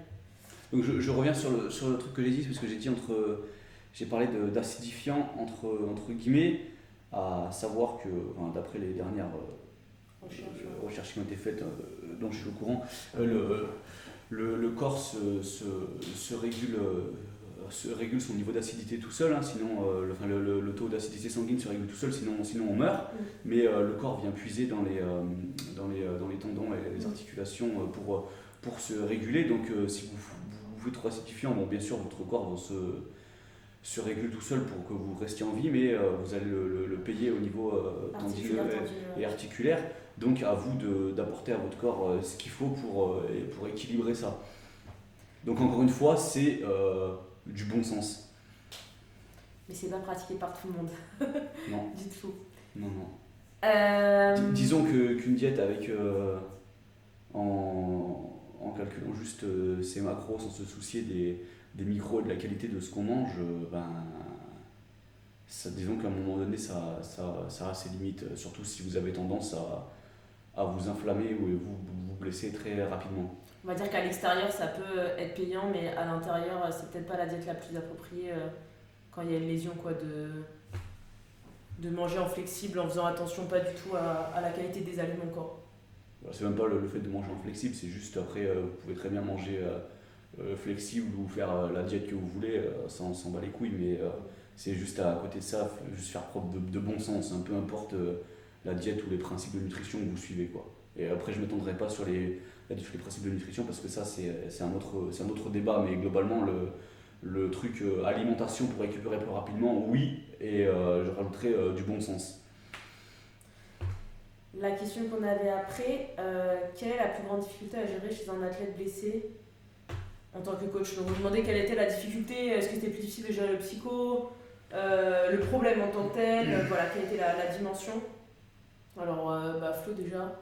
Donc je, je reviens sur le, sur le truc que j'ai dit, parce que j'ai dit entre. J'ai parlé d'acidifiant entre, entre guillemets, à savoir que, enfin, d'après les dernières euh, Recherche, recherches qui ont été faites, euh, dont je suis au courant, euh, le, le, le corps se, se, se régule, se régule son niveau d'acidité tout seul, hein, sinon euh, le, enfin, le, le- le taux d'acidité sanguine se régule tout seul, sinon, sinon on meurt. Mm. Mais euh, le corps vient puiser dans les, euh, dans les, euh, dans les tendons et les Mm. articulations euh, pour, euh, pour se réguler. Donc euh, si vous, vous bouffez trop acidifiant, bon, bien sûr votre corps va se, se régule tout seul pour que vous restiez en vie, mais euh, vous allez le, payer au niveau euh, tendineux et- articulaire. Donc à vous d'apporter à votre corps euh, ce qu'il faut pour, euh, pour équilibrer ça. Donc encore une fois, c'est euh, du bon sens. Mais c'est pas pratiqué par tout le monde. Non. du tout. Non, non. Euh, Dis- Disons qu'une diète avec euh, en, en calculant juste euh, ses macros sans se soucier des, des micros et de la qualité de ce qu'on mange, euh, ben, ça, disons qu'à un moment donné, ça, ça, ça a ses limites, surtout si vous avez tendance à, à vous inflammer ou vous vous blesser très rapidement. On va dire qu'à l'extérieur, ça peut être payant, mais à l'intérieur, c'est peut-être pas la diète la plus appropriée euh, quand il y a une lésion, quoi, de, de manger en flexible en faisant attention pas du tout à, la qualité des aliments, quoi. Alors, C'est même pas le, fait de manger en flexible, c'est juste après, euh, vous pouvez très bien manger euh, euh, flexible ou faire euh, la diète que vous voulez, euh, sans s'en bat les couilles, mais euh, c'est juste à côté de ça, juste faire preuve de, bon sens, hein, peu importe euh, la diète ou les principes de nutrition que vous suivez. Quoi. Et après, je m'étendrai pas sur les, la- sur les principes de nutrition parce que ça, c'est un, autre- un autre débat, mais globalement, le, le truc euh, alimentation pour récupérer plus rapidement, oui, et euh, je rajouterai euh, du bon sens. La question qu'on avait après, euh, quelle est la plus grande difficulté à gérer chez un athlète blessé en tant que coach? Donc, vous demandez quelle était la difficulté, est-ce que c'était plus difficile de gérer le psycho, le problème en tant que tel, voilà, quelle était la, la dimension? Alors, bah, Flo déjà.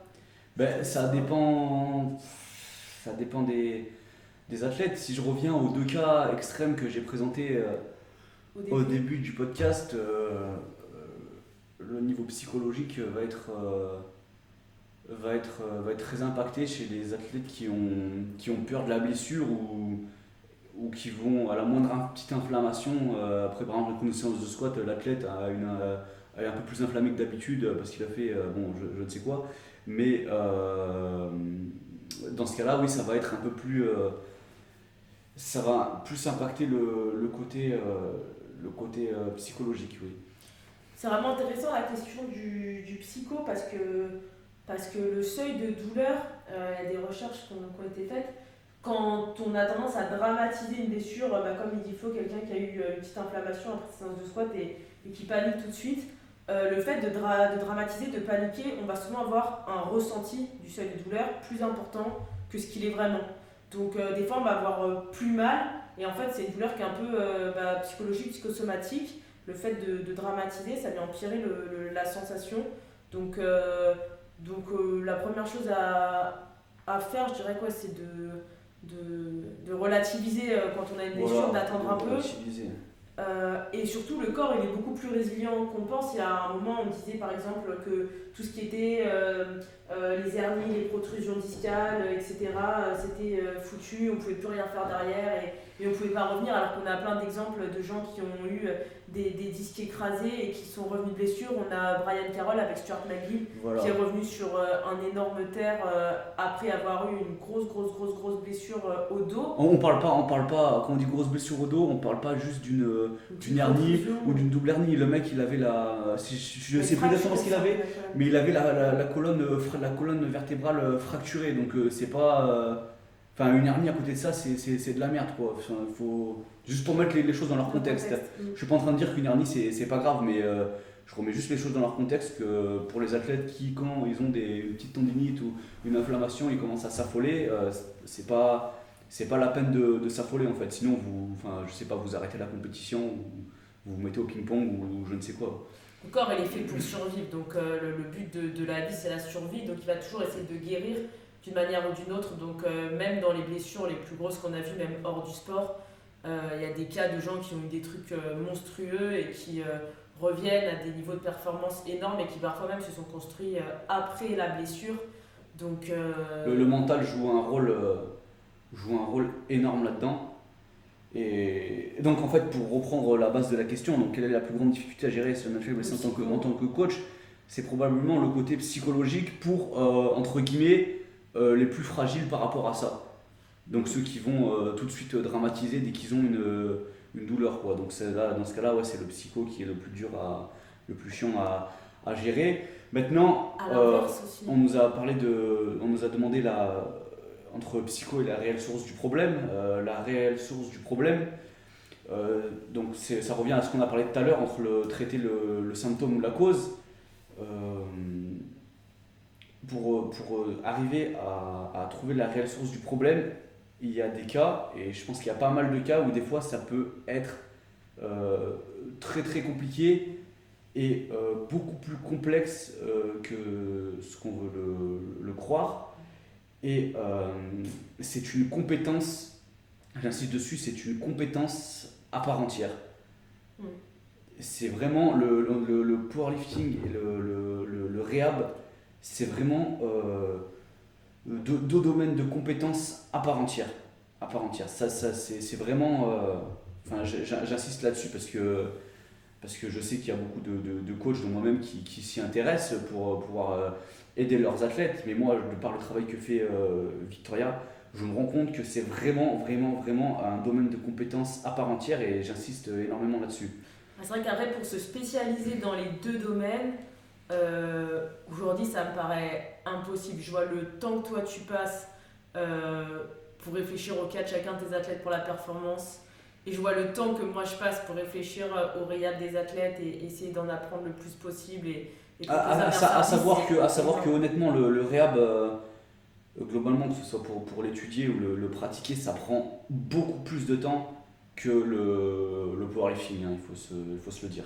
Ben, ça dépend, ça dépend des, des athlètes. Si je reviens aux deux cas extrêmes que j'ai présentés euh, Au début, au début du podcast, euh, euh, le niveau psychologique va être, euh, va, être, va être très impacté chez les athlètes qui ont, qui ont peur de la blessure ou, ou qui vont à la moindre in- petite inflammation. après, par exemple, une séance de squat, l'athlète a, une, est un peu plus inflammé que d'habitude parce qu'il a fait, bon, je, je ne sais quoi. Mais euh, dans ce cas-là, oui, ça va être un peu plus. euh, ça va plus impacter le, côté, le côté euh, psychologique, oui. C'est vraiment intéressant la question du, du psycho parce que, parce que le seuil de douleur, il y a des recherches qui ont, été faites, quand on a tendance à dramatiser une blessure, bah, comme il dit Flo, quelqu'un qui a eu une petite inflammation après séance de squat et qui panique tout de suite, euh, le fait de, dra- de dramatiser, de paniquer, on va souvent avoir un ressenti du seuil de douleur plus important que ce qu'il est vraiment. Donc euh, des fois on va avoir euh, plus mal et en fait c'est une douleur qui est un peu bah, psychologique, psychosomatique. Le fait de, de dramatiser, ça vient empirer le- le- la sensation. Donc, donc la première chose à, à faire, je dirais quoi, c'est de, de, de relativiser quand on a une blessure, Voilà, d'attendre un peu. Euh, et surtout, le corps, il est beaucoup plus résilient qu'on pense. Il y a un moment, on disait par exemple que tout ce qui était euh, euh, les hernies, les protrusions discales, etc., c'était foutu, on pouvait plus rien faire derrière et on pouvait pas revenir. Alors qu'on a plein d'exemples de gens qui ont eu euh, des, des disques écrasés et qui sont revenus de blessures. On a Brian Carroll avec Stuart McGill Voilà. qui est revenu sur euh, un énorme terre euh, après avoir eu une grosse, grosse, grosse, grosse blessure au dos. On, parle pas, on parle pas, quand on dit grosse blessure au dos, on parle pas juste d'une hernie ou d'une double hernie. Le mec, il avait la. Je, je sais plus exactement ce qu'il avait, mais il avait la, la, la colonne, la colonne vertébrale fracturée. Donc c'est pas. Enfin, une hernie à côté de ça, c'est- c'est c'est de la merde quoi. Enfin, faut... Juste pour mettre les, les choses dans leur contexte. Mm. Je suis pas en train de dire qu'une hernie c'est c'est pas grave, mais euh, je remets juste les choses dans leur contexte que pour les athlètes qui, quand ils ont des petites tendinites ou une inflammation, ils commencent à s'affoler, euh, c'est pas c'est pas la peine de, de s'affoler en fait. Sinon, vous, enfin, je sais pas, vous arrêtez la compétition ou vous vous mettez au ping-pong ou, je ne sais quoi. Le corps, il est fait pour survivre. Donc, euh, le, le but de, de la vie, c'est la survie. Donc, il va toujours essayer de guérir d'une manière ou d'une autre. Donc, euh, même dans les blessures les plus grosses qu'on a vues, même hors du sport, euh, il y a des cas de gens qui ont eu des trucs euh, monstrueux et qui euh, reviennent à des niveaux de performance énormes et qui parfois même se sont construits euh, après la blessure. Donc, euh, Le, le mental joue un rôle, euh, joue un rôle énorme là-dedans. Et donc, en fait, pour reprendre la base de la question, donc quelle est la plus grande difficulté à gérer ce natural blessing en tant que, en tant que coach C'est probablement le côté psychologique pour, euh, entre guillemets, euh, les plus fragiles par rapport à ça. Donc, ceux qui vont euh, tout de suite dramatiser dès qu'ils ont une, une douleur. Quoi. Donc, là, dans ce cas-là, ouais, c'est le psycho qui est le plus dur, à, le plus chiant à, à gérer. Maintenant, euh, on nous a parlé de, on nous a demandé la entre psycho et la réelle source du problème. Euh, la réelle source du problème, euh, donc ça revient à ce qu'on a parlé tout à l'heure entre le traiter le, le symptôme ou la cause. Euh, pour, pour arriver à, à trouver la réelle source du problème, il y a des cas, et je pense qu'il y a pas mal de cas où des fois ça peut être euh, très très compliqué et euh, beaucoup plus complexe euh, que ce qu'on veut le, le croire. Et euh, c'est une compétence, j'insiste dessus, c'est une compétence à part entière. Mm. C'est vraiment le, le, powerlifting et le, le, le, le rehab, c'est vraiment euh, deux, domaines de compétences à part entière. À part entière. Ça, ça, c'est vraiment. euh, Enfin, j'insiste là-dessus parce que parce que je sais qu'il y a beaucoup de, de, de coachs, dont moi-même, qui, qui s'y intéressent pour euh, pouvoir aider leurs athlètes. Mais moi, par le travail que fait Victoria, je me rends compte que c'est vraiment, vraiment, vraiment un domaine de compétences à part entière et j'insiste énormément là-dessus. C'est vrai qu'après, pour se spécialiser dans les deux domaines, euh, aujourd'hui, ça me paraît impossible. Je vois le temps que toi tu passes euh, pour réfléchir au cas de chacun de tes athlètes pour la performance. Et je vois le temps que moi je passe pour réfléchir euh, au réel des athlètes et essayer d'en apprendre le plus possible. Et, et À, savoir que, à savoir que honnêtement, le, le réhab, euh, globalement, que ce soit pour, pour l'étudier ou le, le pratiquer, ça prend beaucoup plus de temps que le, le powerlifting, hein, il, faut se, il faut se le dire.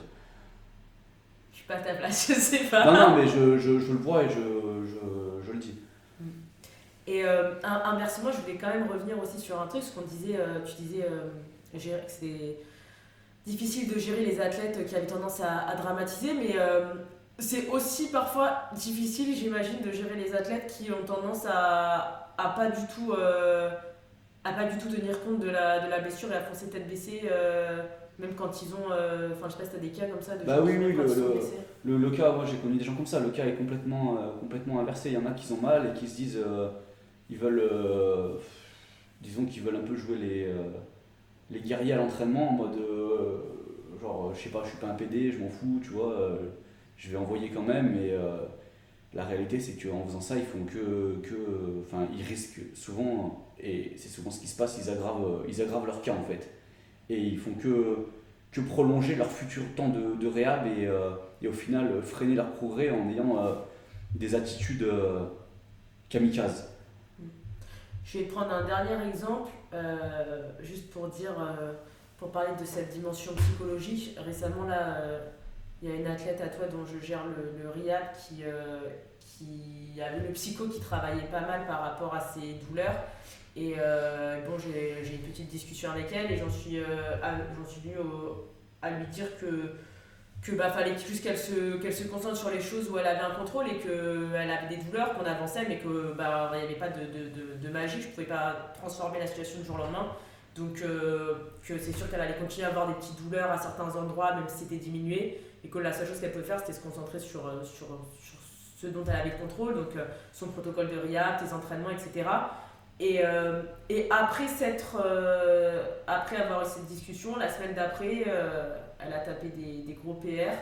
Je suis pas à ta place, je sais pas. Non, non, mais je, je, je le vois et je, je, je le dis. Et euh, in- inversement, je voulais quand même revenir aussi sur un truc, ce qu'on disait, euh, tu disais euh, que c'est difficile de gérer les athlètes qui avaient tendance à, à dramatiser, mais euh, c'est aussi parfois difficile, j'imagine, de gérer les athlètes qui ont tendance à, à pas du tout euh, à pas du tout tenir compte de la, de la blessure et à foncer tête baissée, euh, même quand ils ont, euh, enfin je sais pas si t'as des cas comme ça de Bah oui, oui, le- le-. Le, le cas, moi j'ai connu des gens comme ça, le cas est complètement, euh, complètement inversé. Il y en a qui sont mal et qui se disent, euh, ils veulent, disons qu'ils veulent un peu jouer les, les guerriers à l'entraînement en mode, genre, je sais pas, je suis pas un PD, je m'en fous, tu vois, je vais envoyer quand même. Mais la réalité c'est qu'en faisant ça, ils font que, que, enfin, ils risquent souvent, et c'est souvent ce qui se passe, ils aggravent, ils aggravent leur cas en fait. Et ils font que, que prolonger leur futur temps de, de réhab et, euh, et au final euh, freiner leur progrès en ayant euh, des attitudes euh, kamikazes. Je vais prendre un dernier exemple, juste pour dire, pour parler de cette dimension psychologique. Récemment, là, il y a une athlète à toi dont je gère le, le qui, le psycho qui travaillait pas mal par rapport à ses douleurs. Et euh, bon, j'ai une petite discussion avec elle et j'en suis, euh, suis venue à lui dire que que bah fallait juste qu'elle se qu'elle se concentre sur les choses où elle avait un contrôle et que elle avait des douleurs qu'on avançait mais que bah n'y avait pas de, de, magie je pouvais pas transformer la situation du jour au lendemain donc euh, que c'est sûr qu'elle allait continuer à avoir des petites douleurs à certains endroits même si c'était diminué et que la seule chose qu'elle pouvait faire c'était se concentrer sur, euh, ce dont elle avait le contrôle donc euh, son protocole de RIA, tes entraînements etc et, euh, et après s'être euh, après avoir eu cette discussion la semaine d'après euh, elle a tapé des, gros PR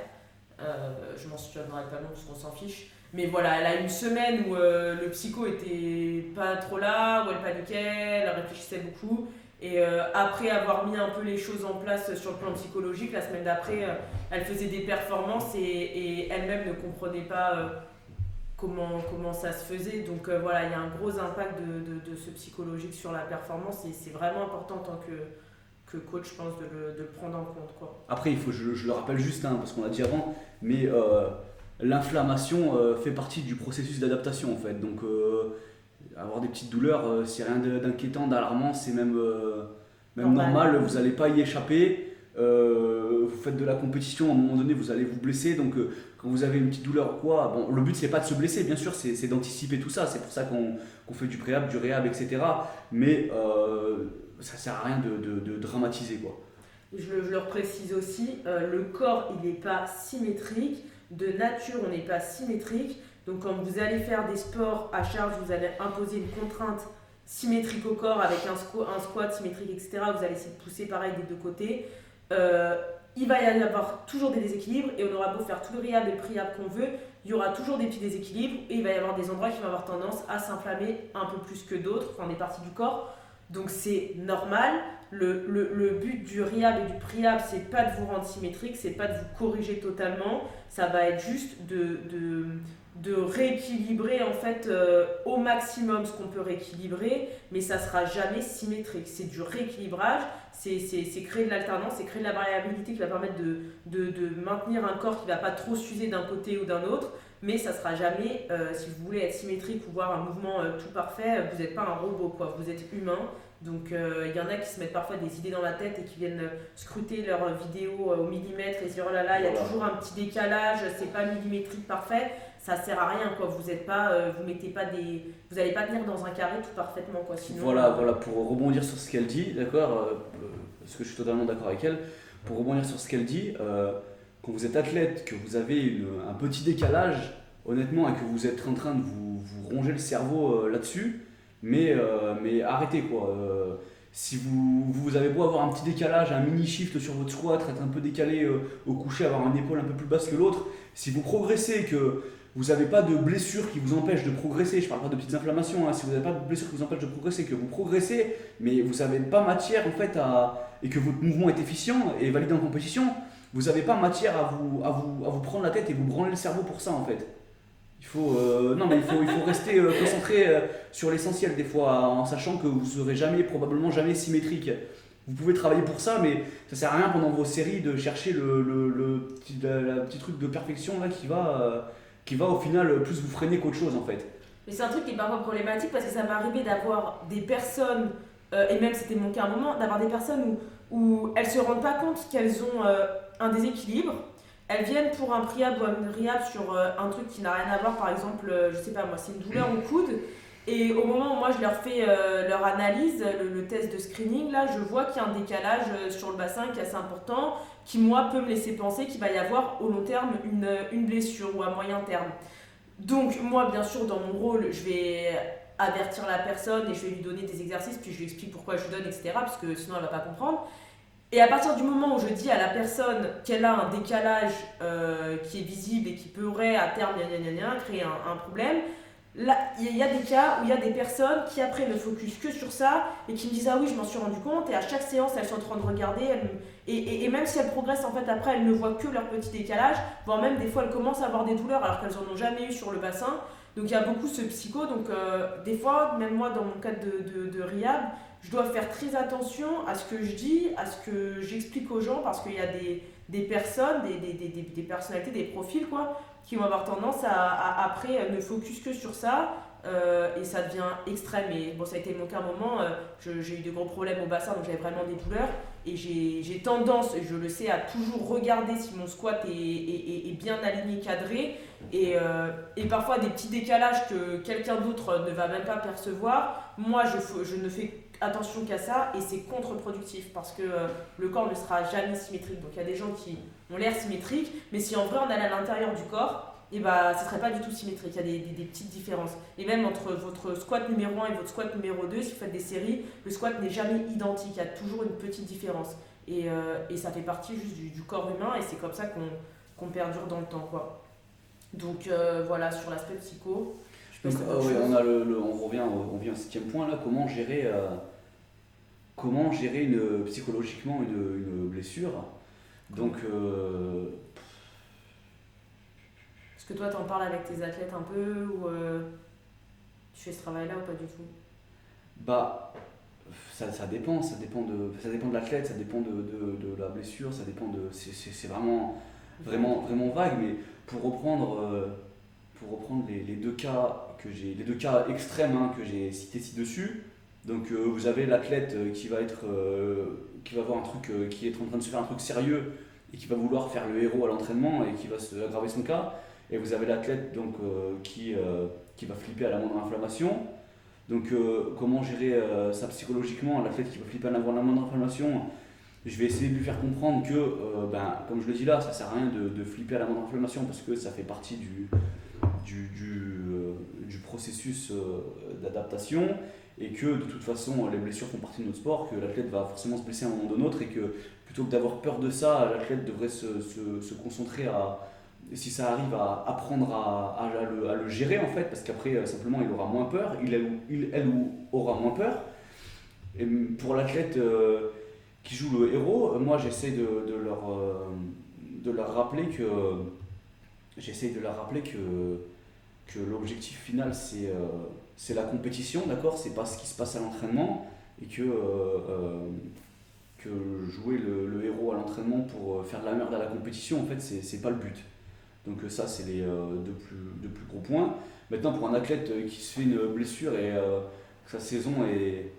je m'en souviendrai pas long parce qu'on s'en fiche. Mais voilà elle a une semaine où le psycho était pas trop là où elle paniquait elle réfléchissait beaucoup. Et après avoir mis un peu les choses en place sur le plan psychologique la semaine d'après elle faisait des performances et, elle-même ne comprenait pas comment, comment ça se faisait. Donc euh, voilà, il y a un gros impact de, de, de ce psychologique sur la performance et c'est vraiment important en tant que, que coach, je pense, de le, de le prendre en compte. Quoi. Après, il faut, je, je le rappelle juste, hein, parce qu'on l'a dit avant, mais euh, l'inflammation euh, fait partie du processus d'adaptation en fait. Donc, avoir des petites douleurs, c'est rien d'inquiétant, d'alarmant, c'est même, même Normal. normal. vous n'allez pas y échapper. Vous faites de la compétition, à un moment donné, vous allez vous blesser. Donc, quand vous avez une petite douleur ou quoi, bon, le but c'est pas de se blesser, bien sûr, c'est d'anticiper tout ça. C'est pour ça qu'on fait du préhab, du réhab, etc. Mais euh, ça sert à rien de, dramatiser quoi. Je, le- je le reprécise aussi, euh, le corps, il n'est pas symétrique. De nature, on n'est pas symétrique. Donc quand vous allez faire des sports à charge, vous allez imposer une contrainte symétrique au corps avec un squat symétrique, etc. Vous allez essayer de pousser pareil des deux côtés. Euh, il va y avoir toujours des déséquilibres et on aura beau faire tout le réhab et le priab qu'on veut, il y aura toujours des petits déséquilibres et il va y avoir des endroits qui vont avoir tendance à s'inflammer un peu plus que d'autres, enfin des parties du corps. Donc c'est normal. Le, but du RIAB et du PRIAB, c'est pas de vous rendre symétrique, c'est pas de vous corriger totalement. Ça va être juste de rééquilibrer en fait euh, au maximum ce qu'on peut rééquilibrer, mais ça sera jamais symétrique. C'est du rééquilibrage, c'est créer de l'alternance, c'est créer de la variabilité qui va permettre de, maintenir un corps qui va pas trop s'user d'un côté ou d'un autre, mais ça sera jamais, euh, si vous voulez être symétrique ou voir un mouvement euh, tout parfait, vous n'êtes pas un robot, vous êtes humain. Donc euh, il y en a qui se mettent parfois des idées dans la tête et qui viennent euh, scruter leurs vidéos euh, au millimètre et se dire oh là là, il y a Voilà. toujours un petit décalage, c'est pas millimétrique parfait, ça sert à rien quoi. Vous êtes pas, euh, vous mettez pas des, vous allez pas tenir dans un carré tout parfaitement quoi. Sinon, Voilà, voilà, pour rebondir sur ce qu'elle dit, d'accord, euh, parce que je suis totalement d'accord avec elle, pour rebondir sur ce qu'elle dit, quand vous êtes athlète, que vous avez une- un petit décalage, honnêtement, et que vous êtes en train de vous, vous ronger le cerveau là-dessus, mais, euh, mais arrêtez quoi. euh, si vous, vous avez beau avoir un petit décalage, un mini shift sur votre squat, être un peu décalé euh, au coucher, avoir une épaule un peu plus basse que l'autre, si vous progressez, que vous n'avez pas de blessure qui vous empêche de progresser, je parle pas de petites inflammations, hein, si vous n'avez pas de blessure qui vous empêche de progresser, que vous progressez, mais vous n'avez pas matière en fait à. et que votre mouvement est efficient et validé en compétition, vous n'avez pas matière à vous, à, vous, à vous prendre la tête et vous branler le cerveau pour ça en fait. Il faut, euh, non mais il faut, il faut rester euh, concentré euh, sur l'essentiel des fois, en sachant que vous serez jamais, probablement jamais symétrique. Vous pouvez travailler pour ça, mais ça sert à rien pendant vos séries de chercher le, le, petit, la- petit truc de perfection là qui va, qui va au final plus vous freiner qu'autre chose en fait. Mais c'est un truc qui est parfois problématique parce que ça m'est arrivé d'avoir des personnes, et même c'était mon cas à un moment, d'avoir des personnes où, où elles se rendent pas compte qu'elles ont un déséquilibre. Elles viennent pour un priab ou un riab sur euh, un truc qui n'a rien à voir, par exemple, euh, je sais pas moi, c'est une douleur au coude. Et au moment où moi je leur fais euh, leur analyse, le, le test de screening, là, je vois qu'il y a un décalage sur le bassin qui est assez important, qui moi peut me laisser penser qu'il va y avoir au long terme une, une blessure ou à moyen terme. Donc moi bien sûr dans mon rôle je vais avertir la personne et je vais lui donner des exercices puis je lui explique pourquoi je lui donne etc parce que sinon elle va pas comprendre. Et à partir du moment où je dis à la personne qu'elle a un décalage euh, qui est visible et qui pourrait à terme créer un, problème, là il y a des cas où il y a des personnes qui après ne focus que sur ça et qui me disent ah oui je m'en suis rendu compte et à chaque séance elles sont en train de regarder et, même si elles progressent en fait après elles ne voient que leur petit décalage voire même des fois elles commencent à avoir des douleurs alors qu'elles en ont jamais eu sur le bassin Donc il y a beaucoup ce psycho. Donc euh, des fois, même moi dans mon cadre de, de, je dois faire très attention à ce que je dis, à ce que j'explique aux gens parce qu'il y a des, des personnes, des, des, des, personnalités, des profils quoi, qui vont avoir tendance à, après ne focus que sur ça euh, et ça devient extrême. Et bon, ça a été mon cas un moment, euh, j'ai eu de gros problèmes au bassin, donc j'avais vraiment des douleurs. Et j'ai tendance, je le sais, à toujours regarder si mon squat est, est- bien aligné, cadré. Et, euh, et parfois des petits décalages que quelqu'un d'autre ne va même pas percevoir. Moi, je, je ne fais attention qu'à ça et c'est contre-productif parce que euh, le corps ne sera jamais symétrique. Donc il y a des gens qui ont l'air symétriques, mais si en vrai on allait à l'intérieur du corps, et bah, ce serait pas du tout symétrique. Il y a des, des- des petites différences. Et même entre votre squat numéro 1 et votre squat numéro 2, si vous faites des séries, le squat n'est jamais identique. Il y a toujours une petite différence. Et, euh, et ça fait partie juste du, du corps humain et c'est comme ça qu'on perdure dans le temps. Quoi. Donc euh, voilà, sur l'aspect psycho. Je Donc, pense que ah autre on, chose. a le, le- on revient, au- on revient au septième point là, comment gérer, euh, comment gérer une, psychologiquement une, une blessure. Donc, euh, Est-ce que toi, t'en parles avec tes athlètes un peu ou euh, tu fais ce travail-là ou pas du tout? Bah, ça, ça dépend, ça dépend de, ça dépend de l'athlète, ça dépend de, de, de la blessure, ça dépend de, c'est- vraiment, vraiment, vraiment vague. Mais pour reprendre, euh, pour reprendre les, les deux cas que j'ai, les deux cas extrêmes hein, que j'ai cités ci-dessus. Donc euh, vous avez l'athlète euh, qui va être, euh, qui va avoir un truc, qui est en train de se faire un truc sérieux et qui va vouloir faire le héros à l'entraînement et qui va se aggraver son cas. Et vous avez l'athlète qui, va flipper à la moindre inflammation. Donc comment gérer ça psychologiquement, l'athlète qui va flipper à la moindre la moindre inflammation? Je vais essayer de lui faire comprendre que, ben, comme je le dis là, ça sert à rien de, flipper à la moindre inflammation parce que ça fait partie du, processus d'adaptation et que de toute façon les blessures font partie de notre sport, que l'athlète va forcément se blesser à un moment ou d'un autre et que plutôt que d'avoir peur de ça, l'athlète devrait se, se, concentrer à, si ça arrive à apprendre à, le, à le gérer en fait, parce qu'après euh, simplement il aura moins peur, il, elle, elle ou aura moins peur. Et pour l'athlète euh, qui joue le héros, euh, moi j'essaie de, leur, de leur rappeler que j'essaie de leur rappeler que, que l'objectif final c'est c'est la compétition, d'accord C'est pas ce qui se passe à l'entraînement et que, euh, euh, que jouer le, héros à l'entraînement pour euh, faire de la merde à la compétition, en fait, c'est pas le but. Donc ça, c'est les deux, plus, plus gros points. Maintenant, pour un athlète qui se fait une blessure et que sa saison est,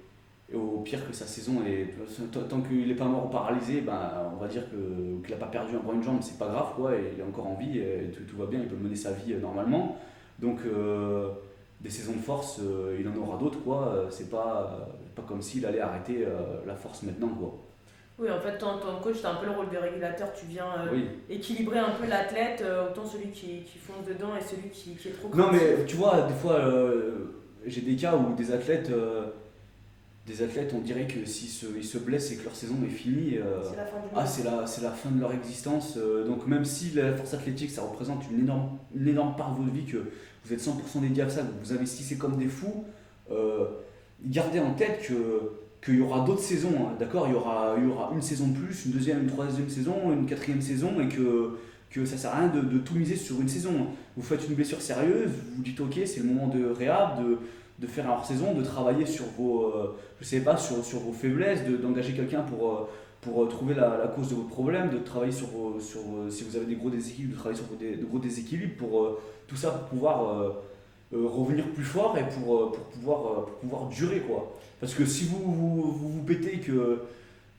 et au pire que sa saison est... tant- qu'il n'est pas mort ou paralysé, ben, on va dire qu'il n'a pas perdu un bras, une jambe, c'est pas grave, quoi, il est encore en vie, et tout, va bien, il peut mener sa vie normalement. Donc, des saisons de force, euh, il en aura d'autres, quoi. Euh, C'est pas, euh, pas comme s'il allait arrêter la force maintenant, quoi. Oui, en fait, en tant que coach, tu as un peu le rôle de régulateur. Tu viens euh, Oui. équilibrer un peu l'athlète, euh, autant celui qui, qui fonce dedans et celui qui, qui est trop Non, mais tu vois, des fois, euh, j'ai des cas où des athlètes, des athlètes, on dirait que s'ils se, ils se blessent et que leur saison est finie, C'est la fin ah, c'est la, c'est la fin de leur existence. donc, même si la force athlétique, ça représente une énorme, une énorme part de votre vie, que vous êtes 100% dédié à ça, vous investissez comme des fous, euh, gardez en tête que qu'il y aura d'autres saisons, hein, d'accord? Il, y aura, il y aura une saison de plus, une deuxième, une troisième saison, une quatrième saison, et que, que ça sert à rien de, tout miser sur une saison. Vous faites une blessure sérieuse, vous dites ok, c'est le moment de réhab, de, de faire un hors-saison, de travailler sur vos, euh, je sais pas, sur, sur vos faiblesses, de- d'engager quelqu'un pour, euh, pour euh, trouver la, cause de vos problèmes, de travailler sur, vos, sur vos- si vous avez des gros déséquilibres, de travailler sur vos gros déséquilibres pour euh, tout ça pour pouvoir euh, euh, revenir plus fort et pour, euh, pour, pouvoir, euh, pour pouvoir durer quoi. Parce que si vous vous, vous, que,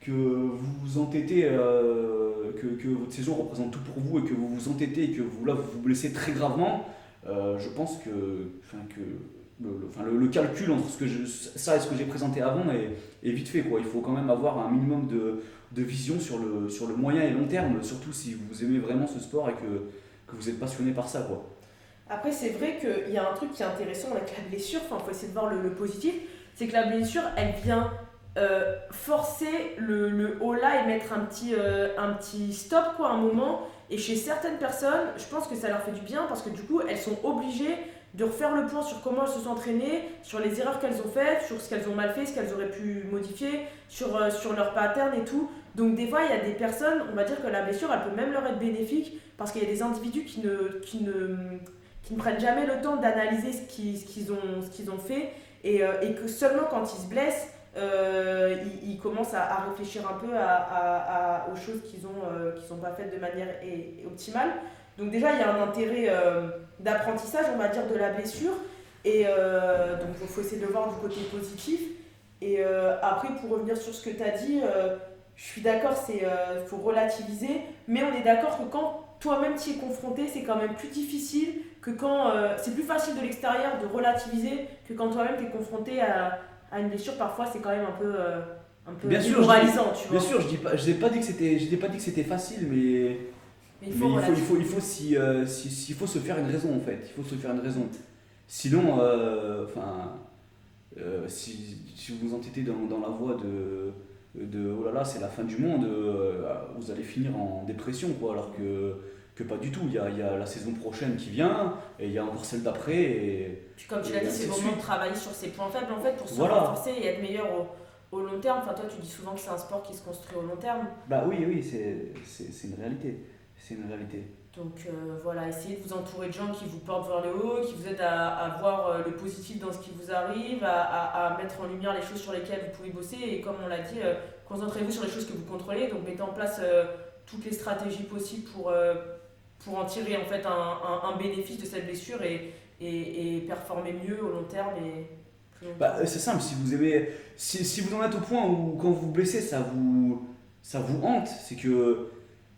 que vous vous entêtez, euh, que, que votre saison représente tout pour vous et que vous vous entêtez et que vous, là, vous vous blessez très gravement, euh, je pense que, que le, enfin, le, calcul entre ce que je, ça et ce que j'ai présenté avant est, vite fait. Quoi. Il faut quand même avoir un minimum de, de vision sur le, sur le moyen et long terme, surtout si vous aimez vraiment ce sport et que, que vous êtes passionné par ça. Quoi. Après, c'est vrai qu'il y a un truc qui est intéressant avec la blessure, il faut essayer de voir le, le positif, c'est que la blessure, elle vient euh, forcer le, le haut là et mettre un petit, euh, un petit stop, quoi, un moment. Et chez certaines personnes, je pense que ça leur fait du bien parce que du coup, elles sont obligées de refaire le point sur comment elles se sont entraînées, sur les erreurs qu'elles ont faites, sur ce qu'elles ont mal fait, ce qu'elles auraient pu modifier, sur, euh, sur et tout. Donc des fois, il y a des personnes, on va dire que la blessure, elle peut même leur être bénéfique parce qu'il y a des individus qui ne, qui ne, qui ne prennent jamais le temps d'analyser ce qu'ils ce qu'ils ont, ce qu'ils ont fait et, euh, et que seulement quand ils se blessent, euh, ils, commencent à, à réfléchir un peu à, à- aux choses qu'ils ont, euh, pas faites de manière é- optimale. Donc déjà, il y a un intérêt euh, d'apprentissage, on va dire, de la blessure. Et euh, donc, il faut essayer de le voir du côté positif. Et euh, après, pour revenir sur ce que tu as dit, je suis d'accord, il faut relativiser. Mais on est d'accord que quand toi-même t'y es confronté, c'est quand même plus difficile que quand... c'est plus facile de l'extérieur de relativiser que quand toi-même tu es confronté à, à une blessure. Parfois, c'est quand même un peu, un peu Bien sûr, tu vois. Bien sûr, je n'ai pas pas dit que c'était facile, mais, Mais il faut il faut, il faut, il faut, si, euh, si- si- il faut se faire une raison en fait. Il faut se faire une raison. Sinon, euh, enfin, euh, si, si vous vous entêtez dans, dans la voie de, de oh là là, c'est la fin du monde, euh, vous allez finir en dépression, quoi. Alors que, que pas du tout. Il y a, il y a la saison prochaine qui vient et il y a encore celle d'après. Et, Puis comme tu l'as dit, c'est vraiment de travailler sur ses points faibles en fait pour se Voilà. renforcer et être meilleur au, au long terme. Enfin, toi, tu dis souvent que c'est un sport qui se construit au long terme. bah oui, oui, c'est une réalité. C'est une réalité. Donc euh, voilà, essayez de vous entourer de gens qui vous portent vers le haut, qui vous aident à, à voir euh, le positif dans ce qui vous arrive, à, à- à mettre en lumière les choses sur lesquelles vous pouvez bosser. Et comme on l'a dit, euh, concentrez-vous sur les choses que vous contrôlez. Donc mettez en place euh, toutes les stratégies possibles pour, pour en tirer en fait un, un- un bénéfice de cette blessure et, et, et performer mieux au long terme. Et plus longtemps. Bah, c'est simple, si vous aimez, si, si vous en êtes au point où quand vous vous blessez, ça vous, ça vous hante, c'est que,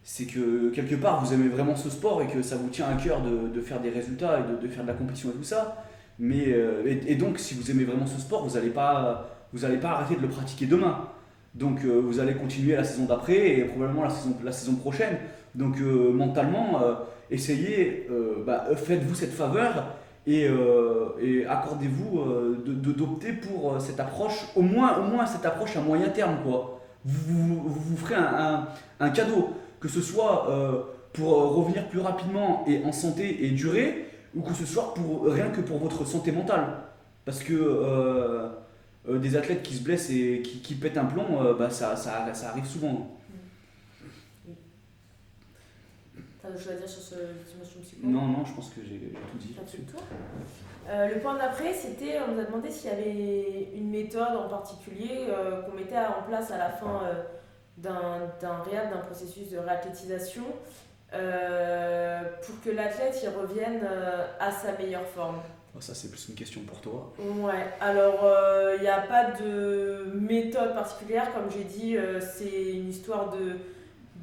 c'est que quelque part vous aimez vraiment ce sport et que ça vous tient à cœur de, faire des résultats et de, faire de la compétition et tout ça. Mais, euh, et, donc, si vous aimez vraiment ce sport, vous n'allez pas, allez pas arrêter de le pratiquer demain. Donc, euh, vous allez continuer la saison d'après et probablement la saison, la saison prochaine. Donc, euh, mentalement, essayez, bah, faites-vous cette faveur et, accordez-vous de- de- d'opter pour cette approche, au moins, au moins cette approche à moyen terme. Quoi. Vous, vous, vous ferez un cadeau, que ce soit euh, pour euh, revenir plus rapidement et en santé et durer, ou que ce soit pour, rien que pour votre santé mentale. Parce que euh, euh, des athlètes qui se blessent et qui, qui pètent un plomb, bah, ça, ça, ça arrive souvent. T'as d'autres choses à dire sur dimension Non, non, je pense que j'ai tout dit. Le Euh, point d'après, c'était, on nous a demandé s'il y avait une méthode en particulier qu'on mettait en place à la fin d'un d'un réhab, d'un processus de réathlétisation, euh, pour que l'athlète y revienne euh, à sa meilleure forme. Oh, ça, c'est plus une question pour toi. Ouais, alors il n'y a pas de méthode particulière, comme j'ai dit, euh, c'est une histoire de,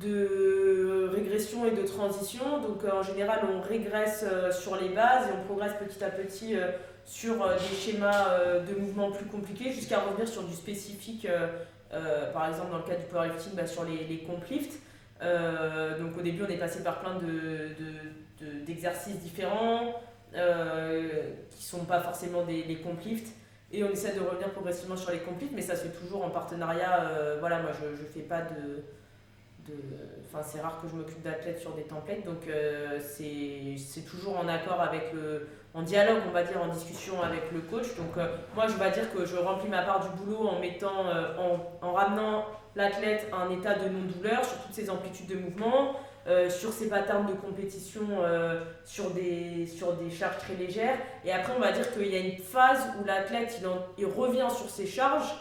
de régression et de transition. Donc euh, en général, on régresse euh, sur les bases et on progresse petit à petit euh, sur euh, des schémas euh, de mouvements plus compliqués jusqu'à revenir sur du spécifique, euh, euh, par exemple dans le cas du powerlifting, bah, sur les, les comp. Euh, donc au début, on est passé par plein de, de- de- d'exercices différents euh, qui sont pas forcément des, des. Et on essaie de revenir progressivement sur les comp lifts, mais ça se fait toujours en partenariat. euh, voilà, moi je ne fais pas de. enfin, c'est rare que je m'occupe d'athlètes sur des templates, donc euh, c'est toujours en accord avec. En dialogue, on va dire, en discussion avec le coach. Donc euh, moi je vais dire que je remplis ma part du boulot en mettant. euh, en, en ramenant l'athlète à un état de non-douleur sur toutes ses amplitudes de mouvement, euh, sur ses patterns de compétition, sur, des, sur des charges très légères. Et après, on va dire qu'il y a une phase où l'athlète il, il revient sur ses charges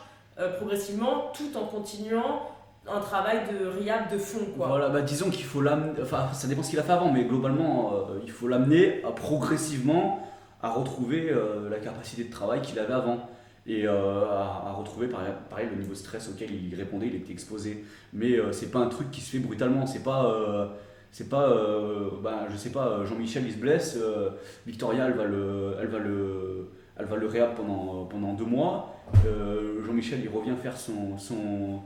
progressivement tout en continuant un travail de rehab de fond. Quoi. Voilà, bah disons qu'il faut l'amener, enfin ça dépend ce qu'il a fait avant, mais globalement euh, il faut l'amener à progressivement à retrouver euh, la capacité de travail qu'il avait avant et euh, à, retrouver pareil, le niveau de stress auquel il répondait, il était exposé. Mais c'est pas un truc qui se fait brutalement, c'est pas, c'est pas, bah, je sais pas, Jean-Michel il se blesse, Victoria elle va le, elle va le, elle va le réhab pendant, pendant deux mois, Jean-Michel il revient faire son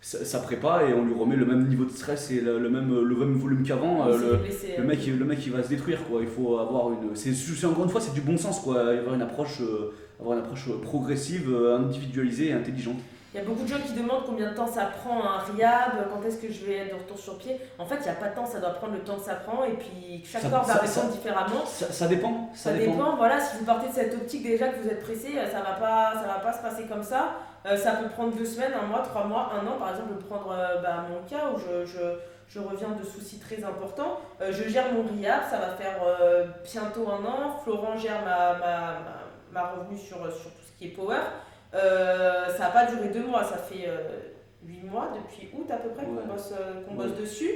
sa, sa prépa et on lui remet le même niveau de stress et le, le même, le même volume qu'avant. Euh, s'est le, mec, il- le mec il va se détruire quoi. Il faut avoir une. C'est encore une fois c'est du bon sens quoi. Avoir une approche, euh, avoir une approche progressive, euh, individualisée et intelligente. Il y a beaucoup de gens qui demandent combien de temps ça prend un rehab, quand est-ce que je vais être de retour sur pied. En fait, il n'y a pas de temps, ça doit prendre le temps que ça prend et puis chaque corps va répondre différemment. Ça, ça dépend. Ça dépend, voilà, si vous partez de cette optique déjà que vous êtes pressé, euh, ça va pas, ça va pas se passer comme ça. Euh, ça peut prendre deux semaines, un mois, trois mois, un an. Par exemple, je vais prendre euh, bah, mon cas où je, je, je reviens de soucis très importants. Euh, je gère mon RIAB, ça va faire bientôt un an. Florent gère ma, ma, ma, ma revenu sur, sur tout ce qui est Power. Euh, ça n'a pas duré deux mois, ça fait euh, huit mois, depuis août à peu près Ouais. qu'on bosse, euh, Ouais. bosse dessus.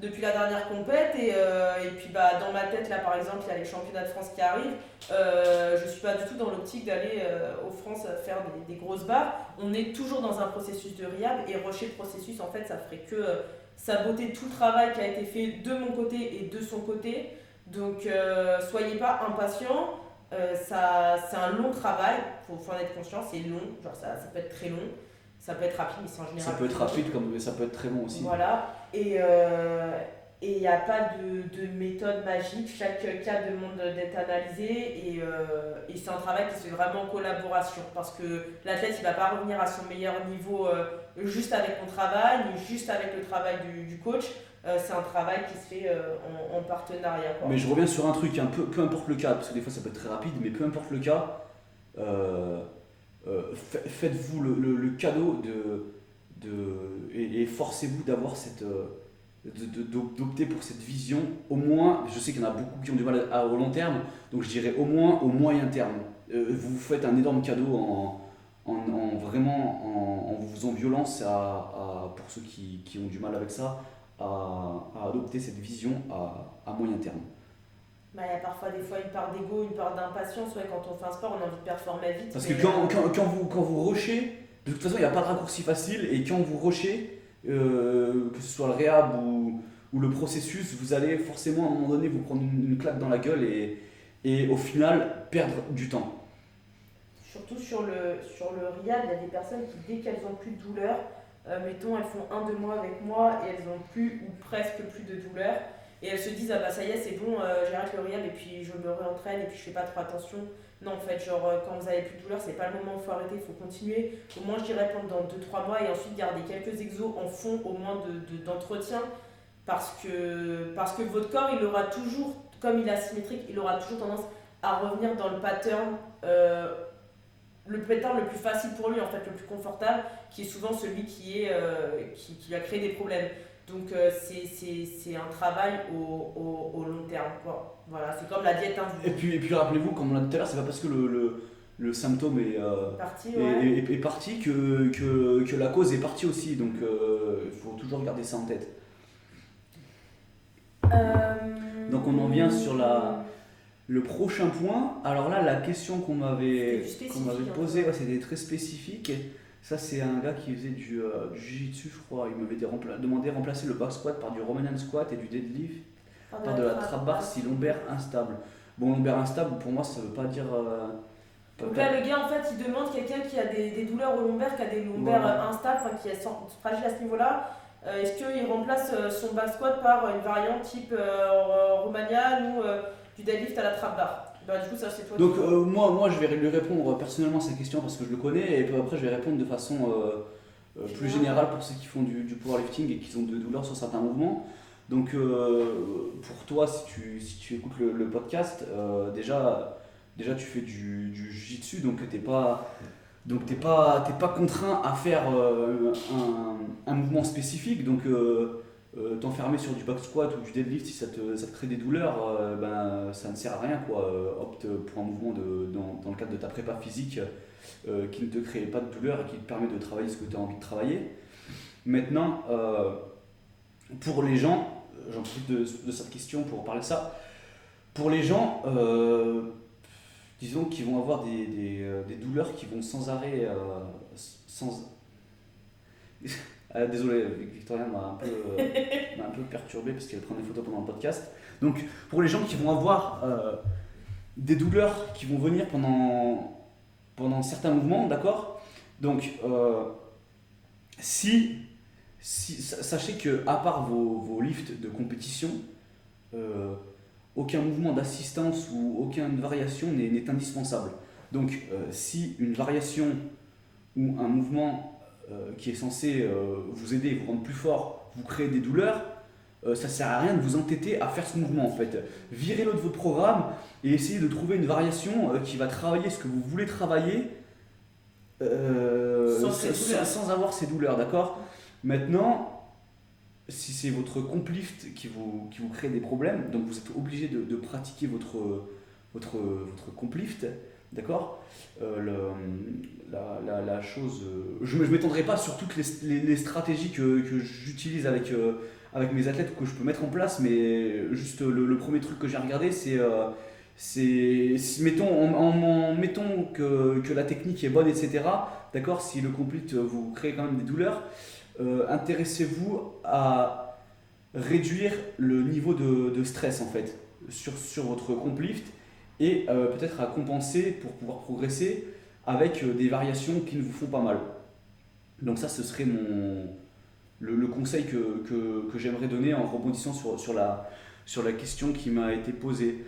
Depuis la dernière compète, et, et puis bah, dans ma tête, là par exemple, il y a les championnats de France qui arrivent. Je suis pas du tout dans l'optique d'aller aux France faire des, des grosses barres. On est toujours dans un processus de RIAB et rusher le processus, en fait, ça ferait que saboter tout le travail qui a été fait de mon côté et de son côté. Donc, euh, soyez pas impatients. Euh, ça, c'est un long travail, faut, faut en être conscient, c'est long, genre ça, ça peut être très long, ça peut être rapide, mais c'est en général. Ça peut être long. rapide comme ça peut être très bon aussi. Voilà. Et euh, et il n'y a pas de, de méthode magique. Chaque cas demande d'être analysé. Et, euh, et c'est un travail qui se fait vraiment en collaboration. Parce que l'athlète, il ne va pas revenir à son meilleur niveau euh, juste avec mon travail, ni juste avec le travail du, du coach. Euh, c'est un travail qui se fait euh, en, en partenariat. Mais je reviens sur un truc, peu, peu importe le cas, parce que des fois ça peut être très rapide, mais peu importe le cas, euh, fa- faites-vous le, cadeau de, de, et, forcez-vous d'avoir cette. d'opter pour cette vision, au moins, je sais qu'il y en a beaucoup qui ont du mal à, au long terme, donc je dirais au moins au moyen terme. Vous vous faites un énorme cadeau en, en, en vraiment en, en vous faisant violence à, à- pour ceux qui, qui ont du mal avec ça, à, à adopter cette vision à, à moyen terme. Bah, il y a parfois des fois une part d'ego, une part d'impatience. Ouais, quand on fait un sport, on a envie de performer vite. Parce que quand, quand, quand vous, quand vous rushez, de toute façon, il n'y a pas de raccourci facile, et quand vous rushez, euh, que ce soit le réhab ou, ou le processus, vous allez forcément à un moment donné vous prendre une, une claque dans la gueule et, et au final perdre du temps. Surtout sur le, sur le RIAD, il y a des personnes qui, dès qu'elles ont plus de douleur, euh, mettons, elles font un, deux mois avec moi et elles ont plus ou presque plus de douleur. Et elles se disent, ah bah ça y est, c'est bon, euh, j'arrête le RIAD et puis je me réentraîne et puis je fais pas trop attention. Non, en fait, genre, euh, quand vous avez plus de douleur, c'est pas le moment il faut arrêter, il faut continuer. Au moins, je dirais pendant 2-3 mois et ensuite garder quelques exos en fond, au moins de- de- d'entretien. parce, que, parce que votre corps, il aura toujours, comme il est asymétrique, il aura toujours tendance à revenir dans le pattern. euh, le pattern le plus facile pour lui, en fait, le plus confortable, qui est souvent celui qui, est, euh, qui, qui lui a créé des problèmes. Donc, euh, c'est- un travail au, au, au long terme. Quoi. Voilà, c'est comme la diète. Hein, Et puis, et puis rappelez-vous, comme on l'a dit tout à l'heure, c'est pas parce que le, le, le symptôme est, euh, parti, est, ouais. est- est parti que, que, que la cause est partie aussi. Donc euh, il faut toujours garder ça en tête. Euh, Donc, on en vient sur la- Le prochain point, alors là, la question qu'on m'avait posée, hein. ouais, c'était très spécifique. Ça, c'est un gars qui faisait du, euh, du jiu-jitsu, je crois. Il m'avait rempla- demandé de remplacer le back squat par du Romanian squat et du deadlift par de la trap bar si lombaire instable. Bon, lombaire instable, pour moi, ça veut pas dire. euh, pas- Donc là, le gars, en fait, il demande quelqu'un qui a des, des douleurs au lombaire, qui a des lombaires Voilà. instables, enfin qui est fragile à ce niveau-là. Euh, Est-ce qu'il remplace son back squat par une variante type Romanian ou du deadlift à la trap bar bah, Du coup, ça, c'est toi. Donc qui- euh, moi, moi, je vais lui répondre personnellement à sa question parce que je le connais et puis après je vais répondre de façon euh, euh, plus générale pour ceux qui font du, du powerlifting et qui ont de douleurs sur certains mouvements. Donc euh, pour toi, si tu, si tu écoutes le, le podcast, déjà, déjà tu fais du, du jiu-jitsu donc t'es pas donc t'es pas pas contraint à faire un, un mouvement spécifique donc euh, t'enfermer sur du back squat ou du deadlift si ça te, ça te crée des douleurs, euh, ben, ça ne sert à rien. Quoi. Euh, Opte pour un mouvement de, dans, dans le cadre de ta prépa physique qui ne te crée pas de douleur et qui te permet de travailler ce que tu as envie de travailler. Maintenant, pour les gens, j'en profite de, cette question pour parler de ça, pour les gens, disons qu'ils vont avoir des, des, des douleurs qui vont sans arrêt, sans... Ah, désolé, Victoria m'a un, peu, euh, un peu perturbé parce qu'elle prend des photos pendant le podcast. Donc, pour les gens qui vont avoir euh, des douleurs qui vont venir pendant, pendant certains mouvements, d'accord? Donc, euh, si, si, sa- sachez que, à part vos, vos lifts de compétition, euh, aucun mouvement d'assistance ou aucune variation n'est, indispensable. Donc, euh, si une variation ou un mouvement euh, qui est censé euh, vous aider, vous rendre plus fort, vous créer des douleurs, euh, ça sert à rien de vous entêter à faire ce mouvement en fait. Virez-le de votre programme et essayez de trouver une variation euh, qui va travailler ce que vous voulez travailler euh, Sans ces sans, douleurs. sans avoir ces douleurs, d'accord? Maintenant, si c'est votre complift qui vous, qui vous crée des problèmes, donc vous êtes obligé de, de pratiquer votre, votre, votre complift, d'accord euh, la, chose. euh, je ne m'étendrai pas sur toutes les, stratégies que, j'utilise avec, euh, mes athlètes ou que je peux mettre en place, mais juste le, premier truc que j'ai regardé, c'est. mettons en, mettons que, la technique est bonne etc d'accord si le complete vous crée quand même des douleurs intéressez-vous à réduire le niveau de, de stress en fait sur, sur votre complift et euh, peut-être à compenser pour pouvoir progresser avec euh, des variations qui ne vous font pas mal. Donc ça, ce serait mon, le, conseil que, que, j'aimerais donner en rebondissant sur, sur, la, sur la question qui m'a été posée.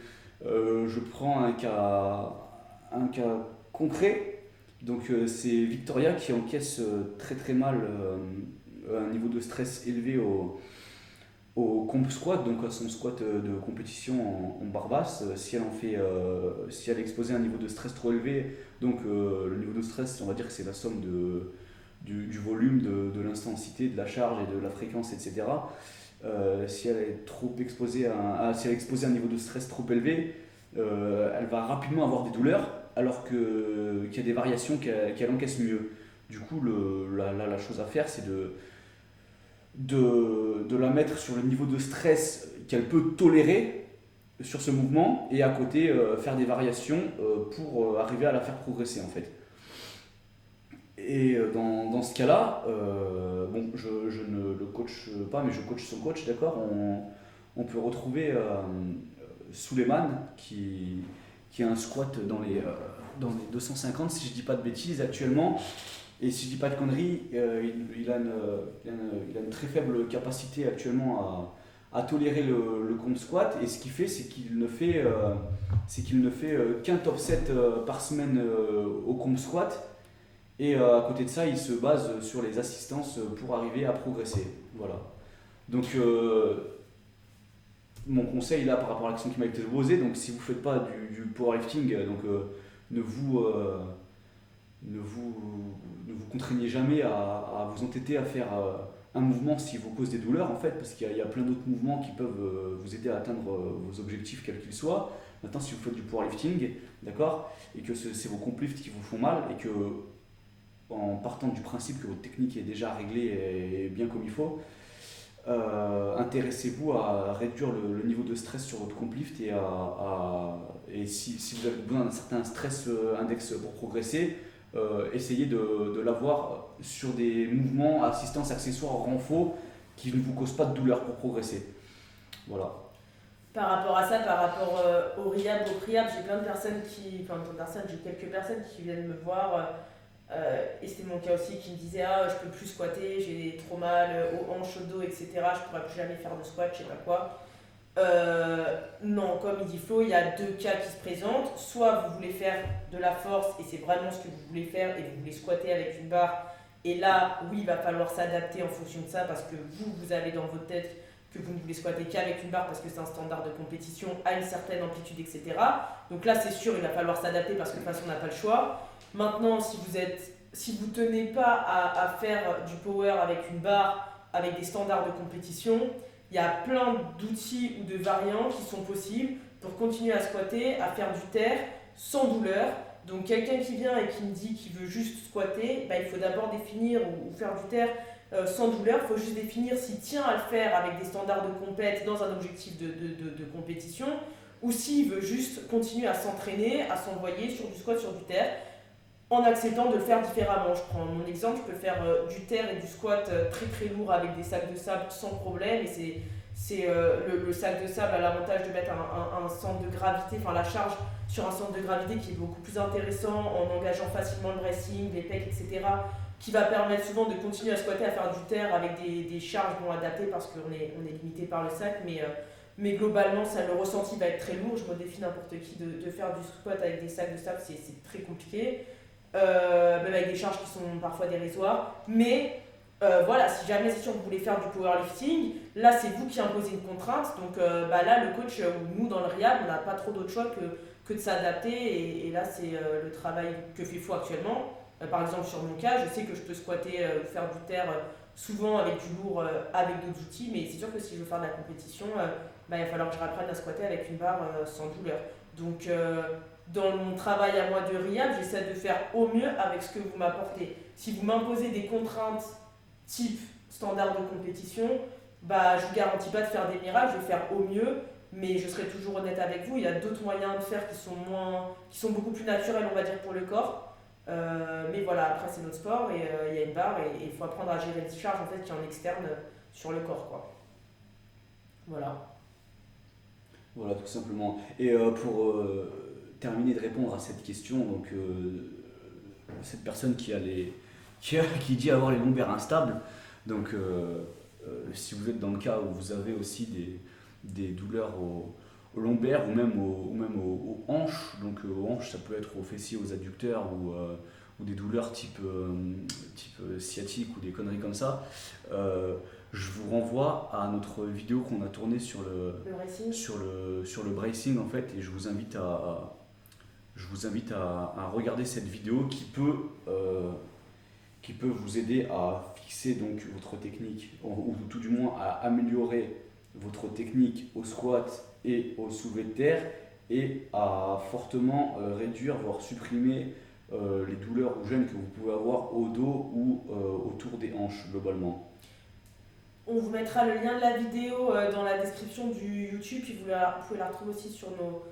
Euh, je prends un cas, un cas concret. Donc c'est Victoria qui encaisse très très mal un niveau de stress élevé au, au comp squat, donc à son squat euh, de compétition en, en. Euh, Si elle en fait, euh, si elle est exposée à un niveau de stress trop élevé, donc le niveau de stress, on va dire que c'est la somme de, du, volume, de, l'intensité, de la charge et de la fréquence, etc. Si elle est trop exposée à, un- si elle un niveau de stress trop élevé, elle va rapidement avoir des douleurs, alors que- qu'il y a des variations qu'elle encaisse mieux. Du coup, le, la chose à faire, c'est de, de, la mettre sur le niveau de stress qu'elle peut tolérer sur ce mouvement et à côté euh, faire des variations euh, pour euh, arriver à la faire progresser en fait. Et dans, dans ce cas-là, bon, je, je ne le coach pas, mais je coach son coach, d'accord? On, on peut retrouver Suleiman qui, qui a un squat dans les, dans les 250, si je dis pas de bêtises, actuellement. Et si je dis pas de conneries, euh, il, il a une, très faible capacité actuellement à, tolérer le, le squat. Et ce qu'il fait, c'est qu'il ne fait, euh, ne fait euh, qu'un top 7 euh, par semaine euh, au comp squat. Et euh, à côté de ça, il se base sur les assistances pour arriver à progresser. Voilà. Donc, euh, mon conseil là par rapport à l'action qui m'a été posée, donc si vous ne faites pas du, du powerlifting, euh, donc euh, ne vous, euh, ne vous, ne vous contraignez jamais à, vous entêter à faire euh, un mouvement s'il vous cause des douleurs en fait, parce qu'il y, a- plein d'autres mouvements qui peuvent euh, vous aider à atteindre euh, vos objectifs quels qu'ils soient. Maintenant, si vous faites du powerlifting, d'accord, et que ce- c'est vos complifts qui vous font mal, et que en partant du principe que votre technique est déjà réglée et bien comme il faut, intéressez-vous à réduire le, niveau de stress sur votre complift et, si, si vous avez besoin d'un certain stress index pour progresser, euh, essayez de, l'avoir sur des mouvements, assistance, accessoires, renfort qui ne vous causent pas de douleur pour progresser. Voilà. Par rapport à ça, par rapport euh, au RIAB, au PRIAB, j'ai plein de personnes qui. J'ai quelques personnes qui viennent me voir. euh, euh, et c'était mon cas aussi, qui me disaient Ah, je peux plus squatter, j'ai trop mal aux hanches, au dos, etc. Je pourrais plus jamais faire de squat, je sais pas quoi. Euh, non, comme il dit Flo, il y a deux cas qui se présentent. Soit vous voulez faire de la force et c'est vraiment ce que vous voulez faire et vous voulez squatter avec une barre. Et là, oui, il va falloir s'adapter en fonction de ça parce que vous, vous avez dans votre tête que vous ne voulez squatter qu'avec une barre parce que c'est un standard de compétition à une certaine amplitude, etc. Donc là, c'est sûr, il va falloir s'adapter parce que de toute façon, on n'a pas le choix. Maintenant, si vous êtes, si vous tenez pas à, à faire du power avec une barre, avec des standards de compétition, il y a plein d'outils ou de variants qui sont possibles pour continuer à squatter, à faire du terre sans douleur. Donc quelqu'un qui vient et qui me dit qu'il veut juste squatter, bah, il faut d'abord définir ou, faire du terre euh, sans douleur. Il faut juste définir s'il tient à le faire avec des standards de compète dans un objectif de, de compétition ou s'il veut juste continuer à s'entraîner, à s'envoyer sur du squat, sur du terre en acceptant de le faire différemment. Je prends mon exemple, je peux faire euh, du terre et du squat euh, très très lourd avec des sacs de sable sans problème. Et c'est, euh, le, sac de sable a l'avantage de mettre un, centre de gravité, enfin la charge sur un centre de gravité qui est beaucoup plus intéressant en engageant facilement le bracing, les pecs, etc. Qui va permettre souvent de continuer à squatter, à faire du terre avec des, charges bon adaptées parce qu'on est, on est limité par le sac. Mais, globalement, ça, le ressenti va être très lourd. Je me défie n'importe qui de, faire du squat avec des sacs de sable, c'est très compliqué euh, même avec des charges qui sont parfois dérisoires. Mais euh, voilà, si jamais c'est sûr que vous voulez faire du powerlifting, là c'est vous qui imposez une contrainte. Donc euh, bah, là, le coach ou nous dans le RIAB, on n'a pas trop d'autre choix que, que de s'adapter. Et, là, c'est le travail que fait Fou actuellement. Par exemple, sur mon cas, je sais que je peux squatter, faire du terre souvent avec du lourd, avec d'autres outils, mais c'est sûr que si je veux faire de la compétition, bah, il va falloir que je réapprenne à squatter avec une barre sans douleur. Donc, dans mon travail à moi de RIAB, j'essaie de faire au mieux avec ce que vous m'apportez. Si vous m'imposez des contraintes type standard de compétition, bah, je vous garantis pas de faire des miracles, je vais faire au mieux, mais je serai toujours honnête avec vous. Il y a d'autres moyens de faire qui sont, moins, qui sont beaucoup plus naturels, on va dire, pour le corps. Euh, mais voilà, après, c'est notre sport et euh, il y a une barre et il faut apprendre à gérer une charge en fait, qui en externe sur le corps. Quoi. Voilà. Voilà, tout simplement. Et euh, pour terminer de répondre à cette question, donc euh, cette personne qui a les, qui, a- qui dit avoir les lombaires instables, donc euh, euh, si vous êtes dans le cas où vous avez aussi des, des douleurs aux, aux lombaires ou même aux, ou même aux, aux hanches, donc aux hanches ça peut être aux fessiers, aux adducteurs ou, euh, ou des douleurs type, euh, type sciatique ou des conneries comme ça, euh, je vous renvoie à notre vidéo qu'on a tournée sur le, sur le, sur le bracing en fait et je vous invite à, à- je vous invite à, regarder cette vidéo qui peut, euh, qui peut vous aider à fixer donc votre technique ou, ou tout du moins à améliorer votre technique au squat et au soulevé de terre et à fortement euh, réduire voire supprimer euh, les douleurs ou gênes que vous pouvez avoir au dos ou autour des hanches globalement. On vous mettra le lien de la vidéo dans la description du YouTube, puis vous pouvez la retrouver aussi sur nos,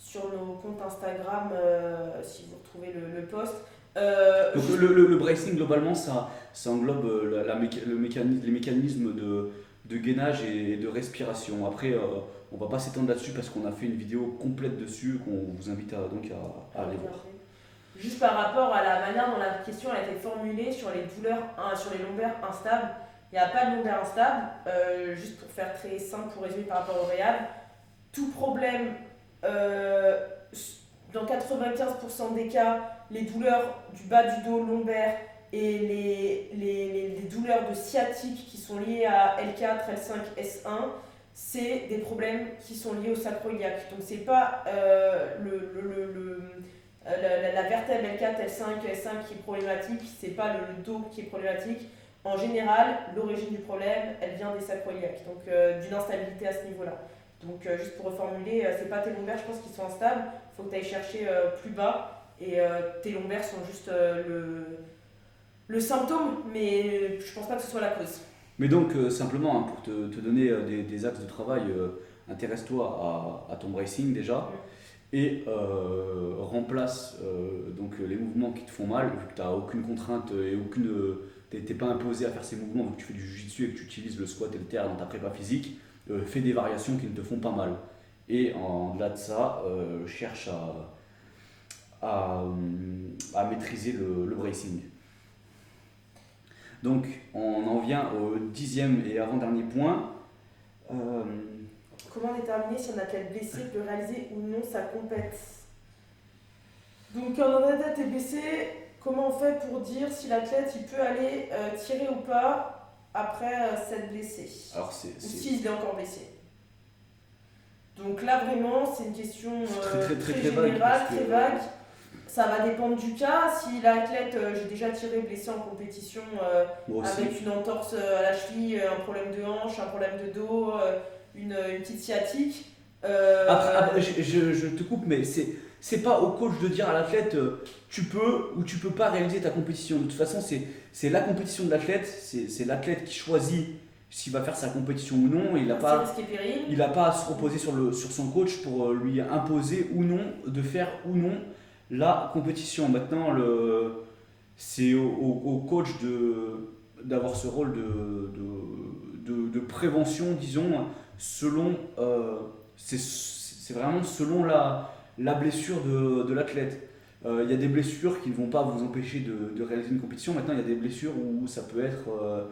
sur nos comptes Instagram euh, si vous retrouvez le, le post. Euh, Donc le, le, le bracing globalement ça, ça englobe euh, la, la méca- le mécani- les mécanismes de, de gainage et de respiration. Après euh, on va pas s'étendre là-dessus parce qu'on a fait une vidéo complète dessus qu'on vous invite à, donc à, à aller voir. Juste par rapport à la manière dont la question a été formulée sur les douleurs, hein, sur les lombaires instables, il n'y a pas de lombaire instable. Euh, juste pour faire très simple, pour résumer par rapport au réhab, tout problème, euh, dans 95% des cas, les douleurs du bas du dos lombaire et les, les, douleurs de sciatique qui sont liées à L4, L5, S1, c'est des problèmes qui sont liés au sacroiliaque. Donc c'est pas euh, le, le- euh, la, vertèbre L4, L5, S5 qui est problématique, c'est pas le, dos qui est problématique. En général, l'origine du problème, elle vient des sacroiliaques, donc d'une instabilité à ce niveau-là. Donc euh, juste pour reformuler, euh, c'est pas tes lombaires, je pense qu'ils sont instables, il faut que tu ailles chercher euh, plus bas, et tes lombaires sont juste le, le symptôme, mais je pense pas que ce soit la cause. Mais donc simplement hein, pour te, te donner des, des axes de travail, intéresse-toi à, à ton bracing déjà. Et remplace donc les mouvements qui te font mal vu que tu n'as aucune contrainte et aucune t'es t'es pas imposé à faire ces mouvements vu que tu fais du jiu-jitsu et que tu utilises le squat et le terre dans ta prépa physique euh, fais des variations qui ne te font pas mal. Et en delà de ça euh, cherche à, à, maîtriser le, le bracing. Donc on en vient au dixième et avant-dernier point. Euh, Comment déterminer si un athlète blessé peut réaliser ou non sa compète? Donc quand un athlète est blessé, comment on fait pour dire si l'athlète peut aller euh, tirer ou pas? Après euh, s'être blessé alors c'est s'il est encore blessé Donc là vraiment c'est une question euh, très, très, très, générale, très vague. Ça va dépendre du cas. Si l'athlète, euh, j'ai déjà tiré blessé en compétition avec une entorse à la cheville, un problème de hanche, un problème de dos, une, petite sciatique. Après, je te coupe, mais c'est c'est pas au coach de dire à l'athlète euh, tu peux ou tu peux pas réaliser ta compétition. De toute façon, c'est la compétition de l'athlète, c'est l'athlète qui choisit s'il va faire sa compétition ou non. Il n'a pas il a pas à se reposer sur le sur son coach pour euh, lui imposer ou non de faire ou non la compétition. Maintenant, c'est au, au- coach d'avoir ce rôle de, de, de- de prévention, disons, selon euh, c'est vraiment selon la, la blessure de, l'athlète. Euh, Il y a des blessures qui ne vont pas vous empêcher de, réaliser une compétition. Maintenant, il y a des blessures où ça peut être, euh,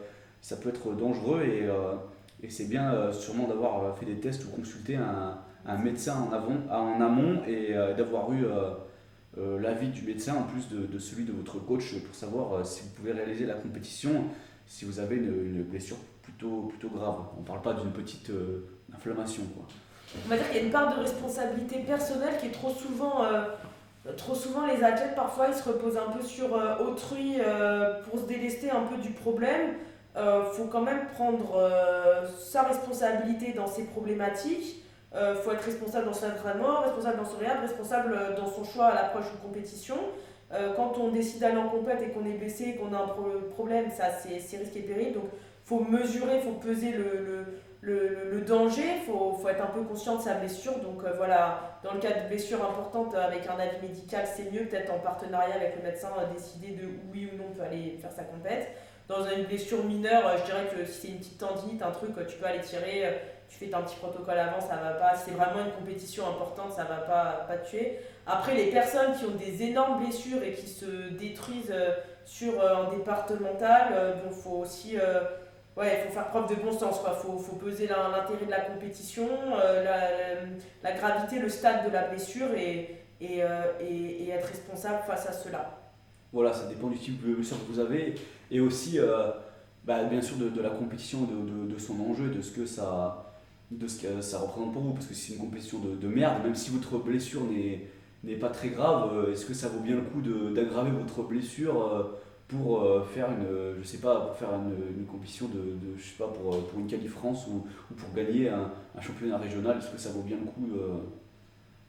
ça peut être dangereux et, euh, c'est bien sûrement d'avoir fait des tests ou consulté un, médecin en, avant, en amont et d'avoir eu l'avis du médecin en plus de, celui de votre coach pour savoir si vous pouvez réaliser la compétition si vous avez une, blessure plutôt, plutôt grave. On ne parle pas d'une petite inflammation. On va dire qu'il y a une part de responsabilité personnelle qui est trop souvent euh, trop souvent les athlètes parfois ils se reposent un peu sur euh, autrui euh, pour se délester un peu du problème. Euh, faut quand même prendre sa responsabilité dans ces problématiques. Euh, faut être responsable dans son entraînement, responsable dans son réel, responsable dans son choix à l'approche d'une compétition. Quand on décide d'aller en compète et qu'on est blessé, qu'on a un pro- problème, ça c'est risqué et péril. Donc faut mesurer, faut peser le, le, le- danger, il faut, faut être un peu conscient de sa blessure. Donc euh, voilà, dans le cas de blessure importante euh, avec un avis médical, c'est mieux peut-être en partenariat avec le médecin euh, décider de oui ou non on peut aller faire sa compète. Dans une blessure mineure, je dirais que si c'est une petite tendinite, un truc, tu peux aller tirer, tu fais un petit protocole avant, ça va pas. Si c'est vraiment une compétition importante, ça va pas, pas tuer. Après, les personnes qui ont des énormes blessures et qui se détruisent sur un départemental, bon, faut aussi ouais, faut faire preuve de bon sens. Il faut, faut peser l'intérêt de la compétition, euh, la, gravité, le stade de la blessure et, euh, et, et être responsable face à cela. Voilà, ça dépend du type de blessure que vous avez et aussi, euh, bah, bien sûr, de, la compétition, de, de, son enjeu, de ce que ça, de ce que ça représente pour vous. Parce que c'est une compétition de, de merde, même si votre blessure n'est pas très grave, est-ce que ça vaut bien le coup d'aggraver votre blessure pour euh, faire une, je sais pas, pour faire une, une compétition de, de- je sais pas, pour, euh, pour une qualif France ou, ou pour gagner un, un championnat régional, est-ce que ça vaut bien le coup euh,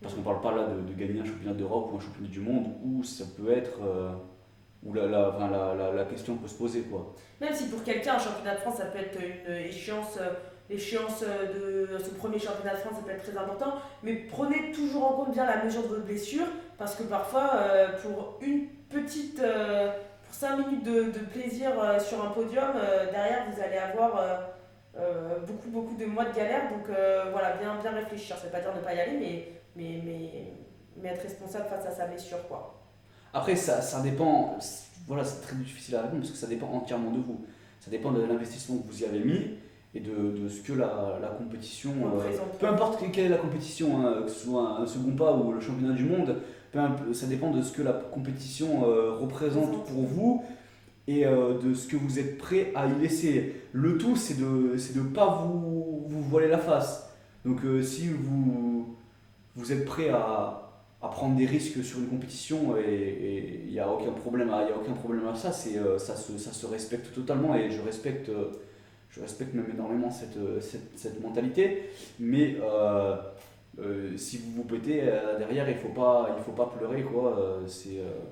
Parce qu'on parle pas là de, gagner un championnat d'Europe ou un championnat du monde où ça peut être, euh, la, la, enfin, la, la, question peut se poser quoi. Même si pour quelqu'un, un championnat de France, ça peut être une échéance, l'échéance de son premier championnat de France, ça peut être très important. Mais prenez toujours en compte bien la mesure de votre blessure, parce que parfois, pour une petite, pour 5 minutes de, de plaisir euh, sur un podium, euh, derrière, vous allez avoir euh, beaucoup, beaucoup de mois de galère. Donc voilà, bien, bien réfléchir. Ça veut pas dire ne pas y aller, mais, mais, mais, mais être responsable face à sa blessure, quoi. Après, ça, ça dépend, c'est- voilà, c'est très difficile à répondre parce que ça dépend entièrement de vous. Ça dépend de l'investissement que vous y avez mis et de, de ce que la, la compétition. peu importe quelle est la compétition, hein, que ce soit un second pas ou le championnat du monde, ça dépend de ce que la compétition euh, représente pour vous et euh, de ce que vous êtes prêt à y laisser. Le tout, c'est de ne pas vous, vous voiler la face. Donc euh, si vous, vous êtes prêt à, à prendre des risques sur une compétition et il n'y a aucun problème à, y a aucun problème à ça, c'est, ça, se, ça se respecte totalement et je respecte, je respecte même énormément cette, cette, cette mentalité. Mais euh, euh, si vous vous pétez euh, derrière, il ne faut, faut pas pleurer. Quoi. Euh,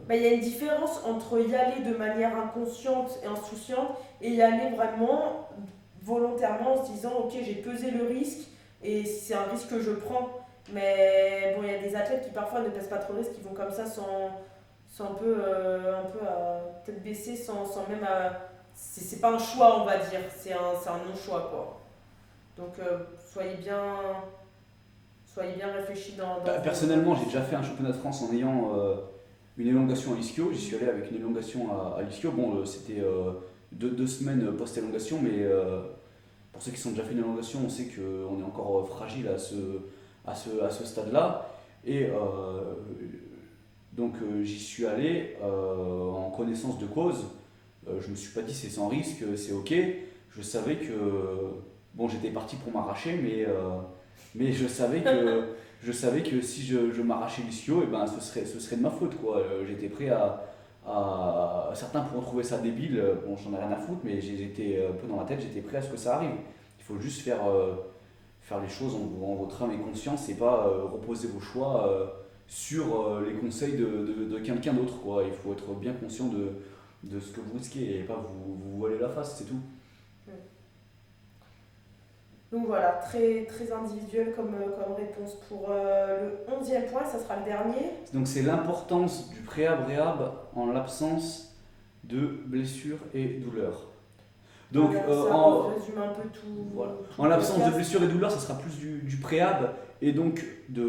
Bah, Il y a une différence entre y aller de manière inconsciente et insouciante et y aller vraiment volontairement en se disant ok j'ai pesé le risque et c'est un risque que je prends. Mais bon il y a des athlètes qui parfois ne pèsent pas trop de risque, qui vont comme ça sans, sans un peu, un peu à tête baissée, sans, sans même. C'est pas un choix on va dire, c'est un, un non-choix quoi. Donc soyez bien... Soyez bien dans... dans Bah, personnellement, j'ai déjà fait un championnat de France en ayant euh, une élongation à l'ischio. J'y suis allé avec une élongation à, à l'ischio. Bon, euh, c'était euh, deux, deux semaines post-élongation, mais euh, pour ceux qui sont déjà fait une élongation, on sait qu'on est encore fragile à ce, à ce, à ce stade-là. Et donc, j'y suis allé en connaissance de cause. Je me suis pas dit c'est sans risque, c'est ok. Je savais que bon, j'étais parti pour m'arracher, mais mais je savais que je savais que si je, je m'arrachais l'ischio, et ben ce serait ce serait de ma faute quoi. Euh, J'étais prêt à, à certains pourront trouver ça débile, euh, bon j'en ai rien à foutre, mais j'étais un peu dans la tête, j'étais prêt à ce que ça arrive. Il faut juste faire euh, faire les choses en, en votre âme et conscience et pas euh, reposer vos choix euh, sur euh, les conseils de, de, de quelqu'un d'autre quoi. Il faut être bien conscient de, de ce que vous risquez et pas vous, vous voiler la face, c'est tout. Donc voilà, très, très individuel comme, euh, comme réponse pour euh, le 11e point, ça sera le dernier. Donc c'est l'importance du préab-réhab en l'absence de blessures et douleurs. Donc euh, en, résume un peu tout. voilà. tout en le l'absence de podcast. blessures et douleurs, ça sera plus du, du préab et donc de...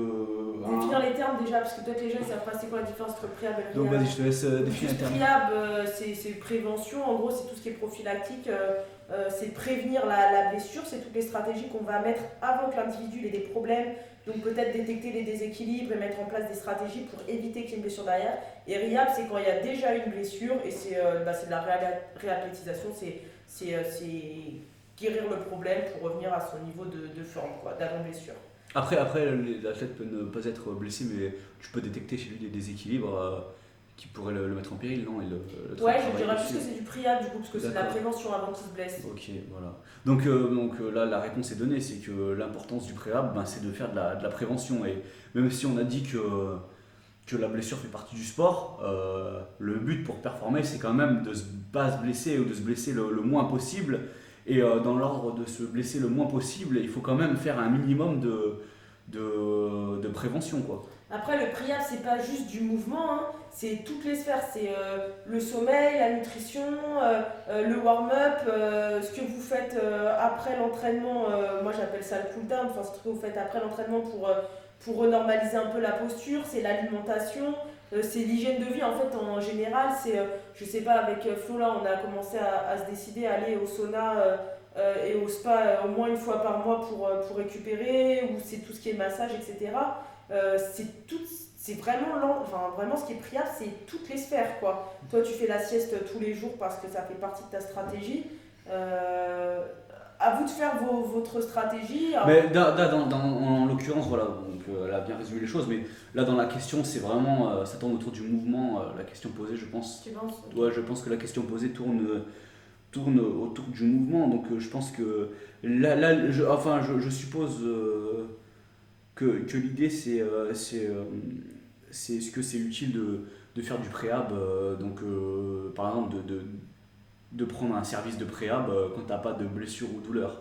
Définir les termes déjà, parce que peut-être les gens ne savent pas c'est quoi la différence entre préhab et Donc réhab. vas-y, je te laisse euh, Donc, définir les termes. préhab, euh, c'est prévention, en gros c'est tout ce qui est prophylactique, euh, c'est prévenir la, la blessure, c'est toutes les stratégies qu'on va mettre avant que l'individu ait des problèmes, donc peut-être détecter les déséquilibres et mettre en place des stratégies pour éviter qu'il y ait une blessure derrière. Et rehab c'est quand il y a déjà une blessure et c'est euh, bah, de la réathlétisation, c'est c'est, euh, c'est guérir le problème pour revenir à son niveau de, de forme quoi, d'avant blessure. Après, après l'athlète peut ne pas être blessé, mais tu peux détecter chez lui des déséquilibres euh, qui pourraient le, le mettre en péril, non et le, le Ouais, je dirais plus que c'est du priable du coup, parce que c'est la prévention avant qu'il se blesse. Ok, voilà. Donc, euh, donc euh, là, la réponse est donnée, c'est que l'importance du préalable, ben, c'est de faire de la, de la prévention. Et même si on a dit que, que la blessure fait partie du sport, euh, le but pour performer, c'est quand même de ne pas se blesser ou de se blesser le, moins possible. Et euh, dans l'ordre de se blesser le moins possible, il faut quand même faire un minimum de, de, prévention. Quoi. Après, le priable, c'est pas juste du mouvement, hein, c'est toutes les sphères. C'est euh, le sommeil, la nutrition, le warm-up, ce que vous faites après l'entraînement. moi, j'appelle ça le cool-down, enfin, ce que vous faites après l'entraînement pour, pour renormaliser un peu la posture. C'est l'alimentation, euh, c'est l'hygiène de vie. En fait, en général, c'est, euh, je sais pas, avec euh, Flo, là, on a commencé à, se décider à aller au sauna. et au spa au moins une fois par mois pour, pour récupérer, ou c'est tout ce qui est massage, etc. C'est tout c'est vraiment lent, enfin vraiment ce qui est priable c'est toutes les sphères quoi toi tu fais la sieste tous les jours parce que ça fait partie de ta stratégie à vous de faire vos- votre stratégie Alors, Mais dans, dans- en l'occurrence, voilà, donc, euh, elle a bien résumé les choses, mais là, dans la question, c'est vraiment, euh, ça tourne autour du mouvement, euh, la question posée, je pense. tu penses Ouais, je pense que la question posée tourne, tourne autour du mouvement. Donc euh, je pense que là, là je, enfin, je, je suppose que, que l'idée c'est c'est est-ce que c'est utile de, de faire du préhab, donc par exemple de, de, de prendre un service de préhab euh, quand t'as pas de blessure ou douleur.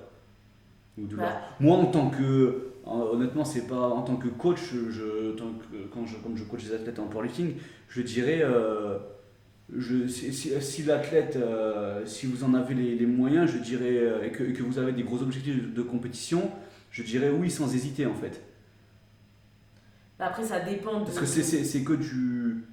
Ou douleur. Bah. Moi en tant que euh, honnêtement c'est pas en tant que coach je, tant que- quand je comme je coach des athlètes en powerlifting je dirais euh, je, si, si- si l'athlète, euh, si vous en avez les, les moyens, je dirais, euh, et que, et que vous avez des gros objectifs de, de compétition, je dirais oui sans hésiter en fait. Bah, après ça dépend de Parce que c'est- que du.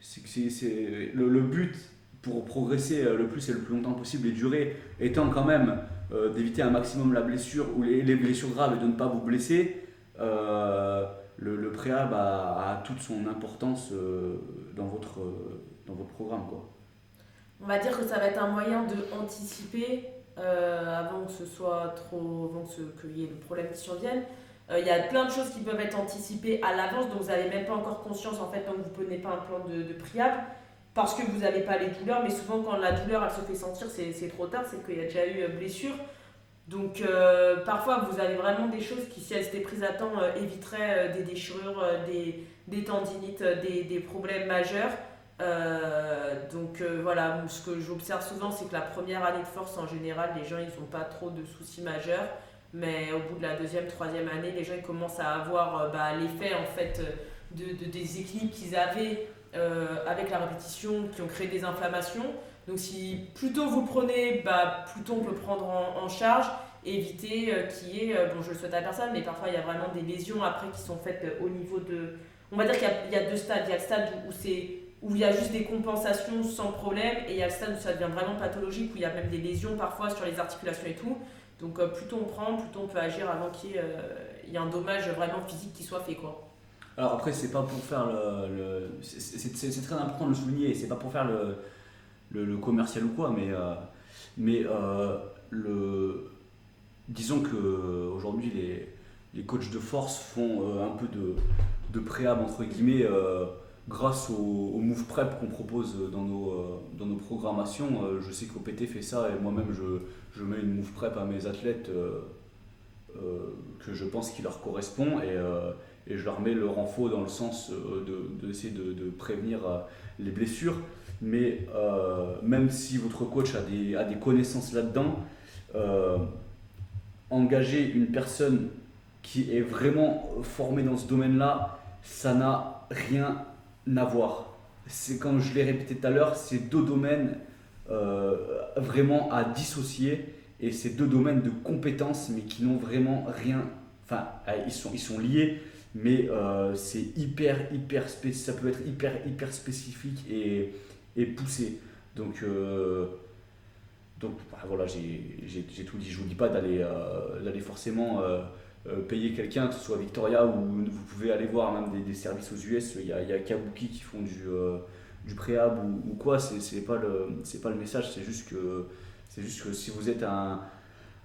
c'est- c'est- le, le but pour progresser euh, le plus et le plus longtemps possible et durer étant quand même euh, d'éviter un maximum la blessure ou les, les blessures graves et de ne pas vous blesser. euh, le, le préhab a, toute son importance dans, votre, dans votre programme. Quoi. on va dire que ça va être un moyen de anticiper avant que ce soit trop avant qu'il y ait le problème qui survienne il y a plein de choses qui peuvent être anticipées à l'avance donc vous n'avez même pas encore conscience en fait que vous ne prenez pas un plan de, de priable parce que vous n'avez pas les douleurs mais souvent quand la douleur elle se fait sentir c'est trop tard c'est qu'il y a déjà eu euh, blessure. Donc euh, parfois vous avez vraiment des choses qui si elles étaient prises à temps euh, éviteraient euh, des déchirures des, des tendinites des, des problèmes majeurs. Donc voilà, ce que j'observe souvent, c'est que la première année de force, en général, les gens, ils n'ont pas trop de soucis majeurs. Mais au bout de la deuxième, troisième année, les gens ils commencent à avoir bah, l'effet en fait de, de déséquilibre qu'ils avaient avec la répétition, qui ont créé des inflammations. Donc si plus tôt vous prenez, bah, plus tôt on peut prendre en, charge, éviter euh, qu'il y ait, euh, bon je le souhaite à personne, mais parfois il y a vraiment des lésions après qui sont faites euh, au niveau de... On va dire qu'il y a- deux stades. Il y a le stade où, c'est où il y a juste des compensations sans problème et il y a le stade où ça devient vraiment pathologique où il y a même des lésions parfois sur les articulations et tout. Donc euh, plus tôt on prend, plus tôt on peut agir avant qu'il y euh, y ait un dommage vraiment physique qui soit fait quoi. Alors après, c'est pas pour faire le. le- c'est- très important de le souligner, c'est pas pour faire le, le, commercial ou quoi, mais, euh, mais euh, le, disons que euh, aujourd'hui les, les coachs de force font euh, un peu de, de préhab entre guillemets grâce au, au move prep qu'on propose dans nos, dans nos programmations. Je sais qu'OPT fait ça et moi-même je, je mets une move prep à mes athlètes que je pense qui leur correspond et, et je leur mets le renfort dans le sens euh, de- d'essayer de, de prévenir euh, les blessures. Mais euh, même si votre coach a des, a des connaissances là-dedans, engager une personne qui est vraiment formée dans ce domaine-là, ça n'a rien à voir. C'est comme je l'ai répété tout à l'heure, c'est deux domaines vraiment à dissocier et c'est deux domaines de compétences mais qui n'ont vraiment rien. Enfin, ils sont, ils sont liés, mais euh, c'est hyper, hyper ça peut être hyper, hyper spécifique et, et poussé. Donc, euh, donc bah, voilà, j'ai tout dit. Je vous dis pas d'aller euh, forcément euh, payer quelqu'un, que ce soit Victoria ou vous pouvez aller voir même des, services aux US. Il y a, y a Kabuki qui font du, du préhab ou, quoi. C'est pas, le- pas le message, c'est juste que c'est juste que si vous êtes un,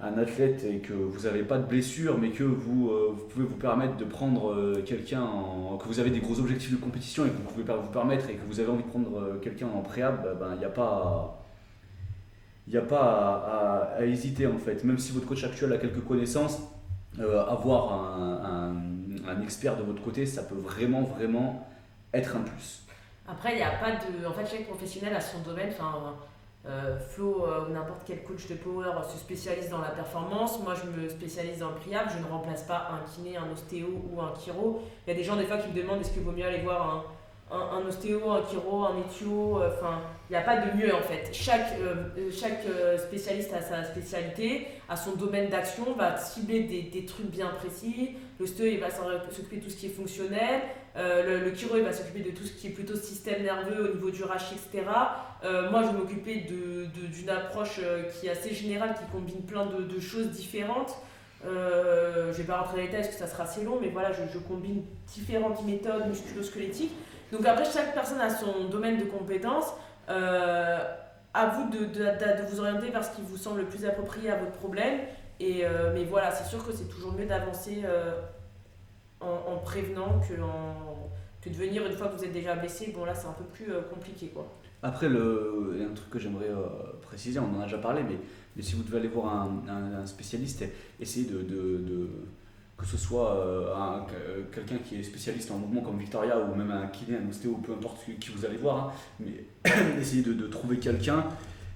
un athlète et que vous n'avez pas de blessure, mais que vous, euh, pouvez vous permettre de prendre euh, quelqu'un, que vous avez des gros objectifs de compétition et que vous pouvez pas vous permettre et que vous avez envie de prendre euh, quelqu'un en préhab, bah, ben, il n'y a pas, y a pas à, hésiter en fait. Même si votre coach actuel a quelques connaissances, avoir un, un- expert de votre côté, ça peut vraiment, vraiment être un plus. Après, il n'y a pas de. En fait, chaque professionnel a son domaine. Euh, Flo euh, ou n'importe quel coach de power se spécialise dans la performance. Moi, je me spécialise dans le priable. Je ne remplace pas un kiné, un ostéo ou un chiro. Il y a des gens, des fois, qui me demandent est-ce qu'il vaut mieux aller voir un, un, ostéo, un chiro, un éthio? euh, Enfin, il n'y a pas de mieux en fait. Chaque, euh, euh, chaque euh, spécialiste a sa spécialité, a son domaine d'action, va cibler des, des trucs bien précis. L'ostéo, il va s'occuper de tout ce qui est fonctionnel. Euh, le, le chiro, il va s'occuper de tout ce qui est plutôt système nerveux au niveau du rachis, etc. Euh, moi, je vais m'occuper d'une approche euh, qui est assez générale, qui combine plein de, choses différentes. Je vais pas rentrer dans les détails parce que ça sera assez long, mais voilà, je, combine différentes méthodes musculo-squelettiques. Donc après, chaque personne a son domaine de compétences. Euh, à vous de, de, vous orienter vers ce qui vous semble le plus approprié à votre problème. Et, mais voilà, c'est sûr que c'est toujours mieux d'avancer en, en prévenant que, de venir une fois que vous êtes déjà blessé. Bon là, c'est un peu plus euh, compliqué quoi. Après, le, il y a un truc que j'aimerais euh, préciser, on en a déjà parlé, mais, si vous devez aller voir un, spécialiste, essayez de, que ce soit euh, un- quelqu'un qui est spécialiste en mouvement comme Victoria ou même un kiné, un ostéo, peu importe qui- vous allez voir, hein, mais essayez de, trouver quelqu'un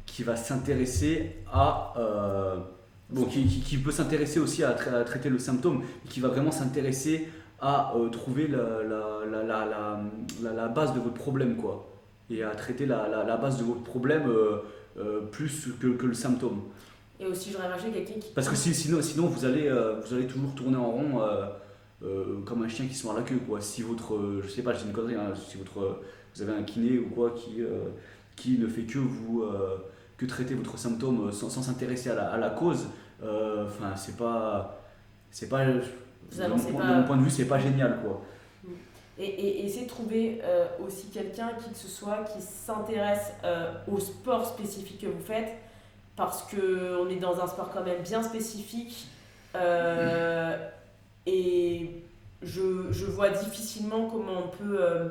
qui va s'intéresser à... bon, qui, qui- qui peut s'intéresser aussi à, tra- à traiter le symptôme, et qui va vraiment s'intéresser à euh, trouver la, la, la, la, la- la- la base de votre problème, quoi et à traiter la, base de votre problème euh, euh, plus que, que le symptôme. Et aussi, je voudrais rajouter quelqu'un qui. Parce que si- sinon, sinon vous, allez, vous allez toujours tourner en rond comme un chien qui se mord la queue. Quoi. Si votre, je sais pas, j'ai une connerie, hein, si votre, vous avez un kiné ou quoi qui, qui ne fait que vous que traiter votre symptôme sans sans s'intéresser à la, à la cause, euh, enfin c'est pas, c'est pas, de mon, point- pas. de mon point de vue, c'est pas génial quoi. Et, et, et essayer de trouver euh, aussi quelqu'un qui que ce soit qui s'intéresse euh, au sport spécifique que vous faites parce que on est dans un sport quand même bien spécifique euh, et je, je vois difficilement comment on peut, euh,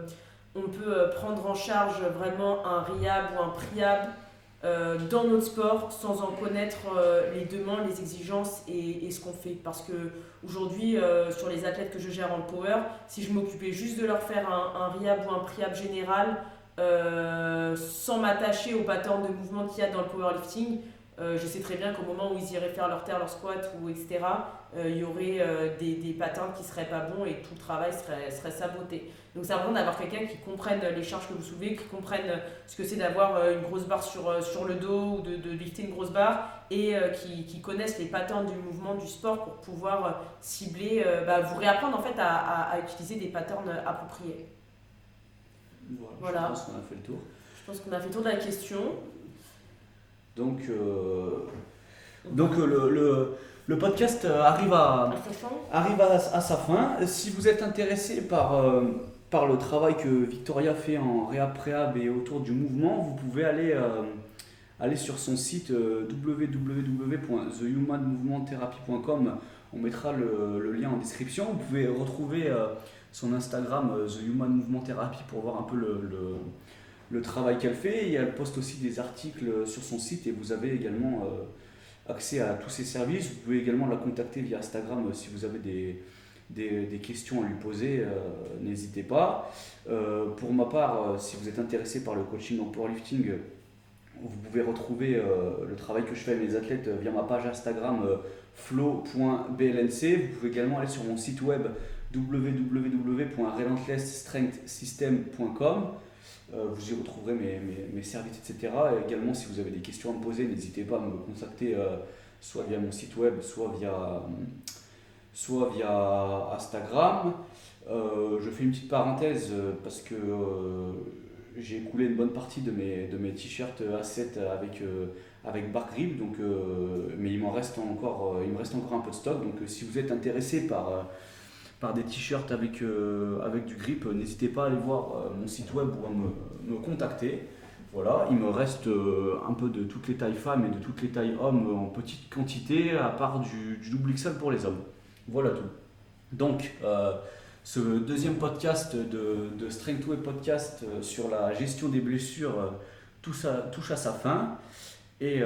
on peut euh, prendre en charge vraiment un RIAB ou un PRIAB euh, dans notre sport sans en connaître euh, les demandes, les exigences et, ce qu'on fait. Parce que aujourd'hui, euh, sur les athlètes que je gère en power, si je m'occupais juste de leur faire un, un RIAB ou un PRIAB général sans m'attacher aux patterns de mouvement qu'il y a dans le powerlifting, je sais très bien qu'au moment où ils iraient faire leur terre, leur squat ou etc., il y aurait des, des patterns qui seraient pas bons et tout le travail serait saboté. Donc c'est important d'avoir quelqu'un qui comprenne les charges que vous soulevez, qui comprenne ce que c'est d'avoir euh, une grosse barre sur, euh, sur le dos ou de, de lifter une grosse barre et euh, qui, qui connaissent les patterns du mouvement du sport pour pouvoir euh, cibler, euh, bah, vous réapprendre en fait à, à- à utiliser des patterns euh, appropriés. Voilà. Je pense qu'on a fait le tour. Je pense qu'on a fait le tour de la question. Donc, euh, donc euh, le, le, le podcast euh, arrive à, À sa fin, arrive à, à sa fin. Si vous êtes intéressé par, euh, par le travail que Victoria fait en réhab et autour du mouvement, vous pouvez aller, euh, sur son site euh, www.thehumanmovementtherapy.com. On mettra le, lien en description. Vous pouvez retrouver euh, son Instagram The Human Movement Therapy pour voir un peu le, travail qu'elle fait. Et elle poste aussi des articles sur son site et vous avez également accès à tous ses services. Vous pouvez également la contacter via Instagram si vous avez des, des, questions à lui poser. euh, N'hésitez pas. Euh, pour ma part, euh, si vous êtes intéressé par le coaching en powerlifting, vous pouvez retrouver le travail que je fais avec mes athlètes via ma page Instagram flow.blnc. Vous pouvez également aller sur mon site web www.relentlessstrengthsystem.com. Vous y retrouverez mes, services, etc. Et également, si vous avez des questions à me poser, n'hésitez pas à me contacter soit via mon site web, soit via, soit via Instagram. Euh, je fais une petite parenthèse euh, parce que euh, j'ai écoulé une bonne partie de mes, de mes t-shirts A7 avec, euh, avec Bar Grip, donc, mais il reste encore, il me reste encore un peu de stock. Donc si vous êtes intéressé par, par des t-shirts avec, avec du grip, n'hésitez pas à aller voir mon site web ou à me, me contacter. Voilà, il me reste un peu de toutes les tailles femmes et de toutes les tailles hommes en petite quantité, à part du, du double XL pour les hommes. Voilà tout. Donc, euh, ce deuxième podcast de, de Strength Way Podcast euh, sur la gestion des blessures euh, touche, à, sa fin. Et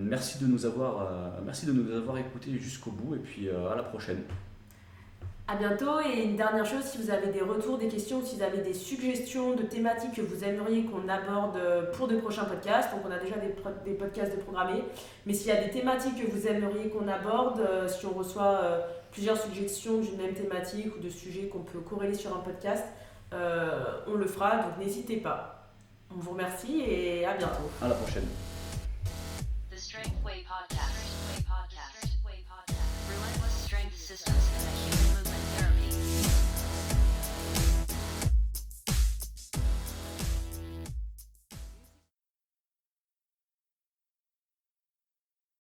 merci, de nous avoir, écoutés jusqu'au bout et puis à la prochaine. À bientôt et une dernière chose, si vous avez des retours, des questions, si vous avez des suggestions de thématiques que vous aimeriez qu'on aborde pour de prochains podcasts, donc on a déjà des, des podcasts de programmés, mais s'il y a des thématiques que vous aimeriez qu'on aborde, si on reçoit plusieurs suggestions d'une même thématique ou de sujets qu'on peut corréler sur un podcast, euh, on le fera, donc n'hésitez pas. On vous remercie et à bientôt. À la prochaine. The Strength Way Podcast. Strength Way Podcast. Relentless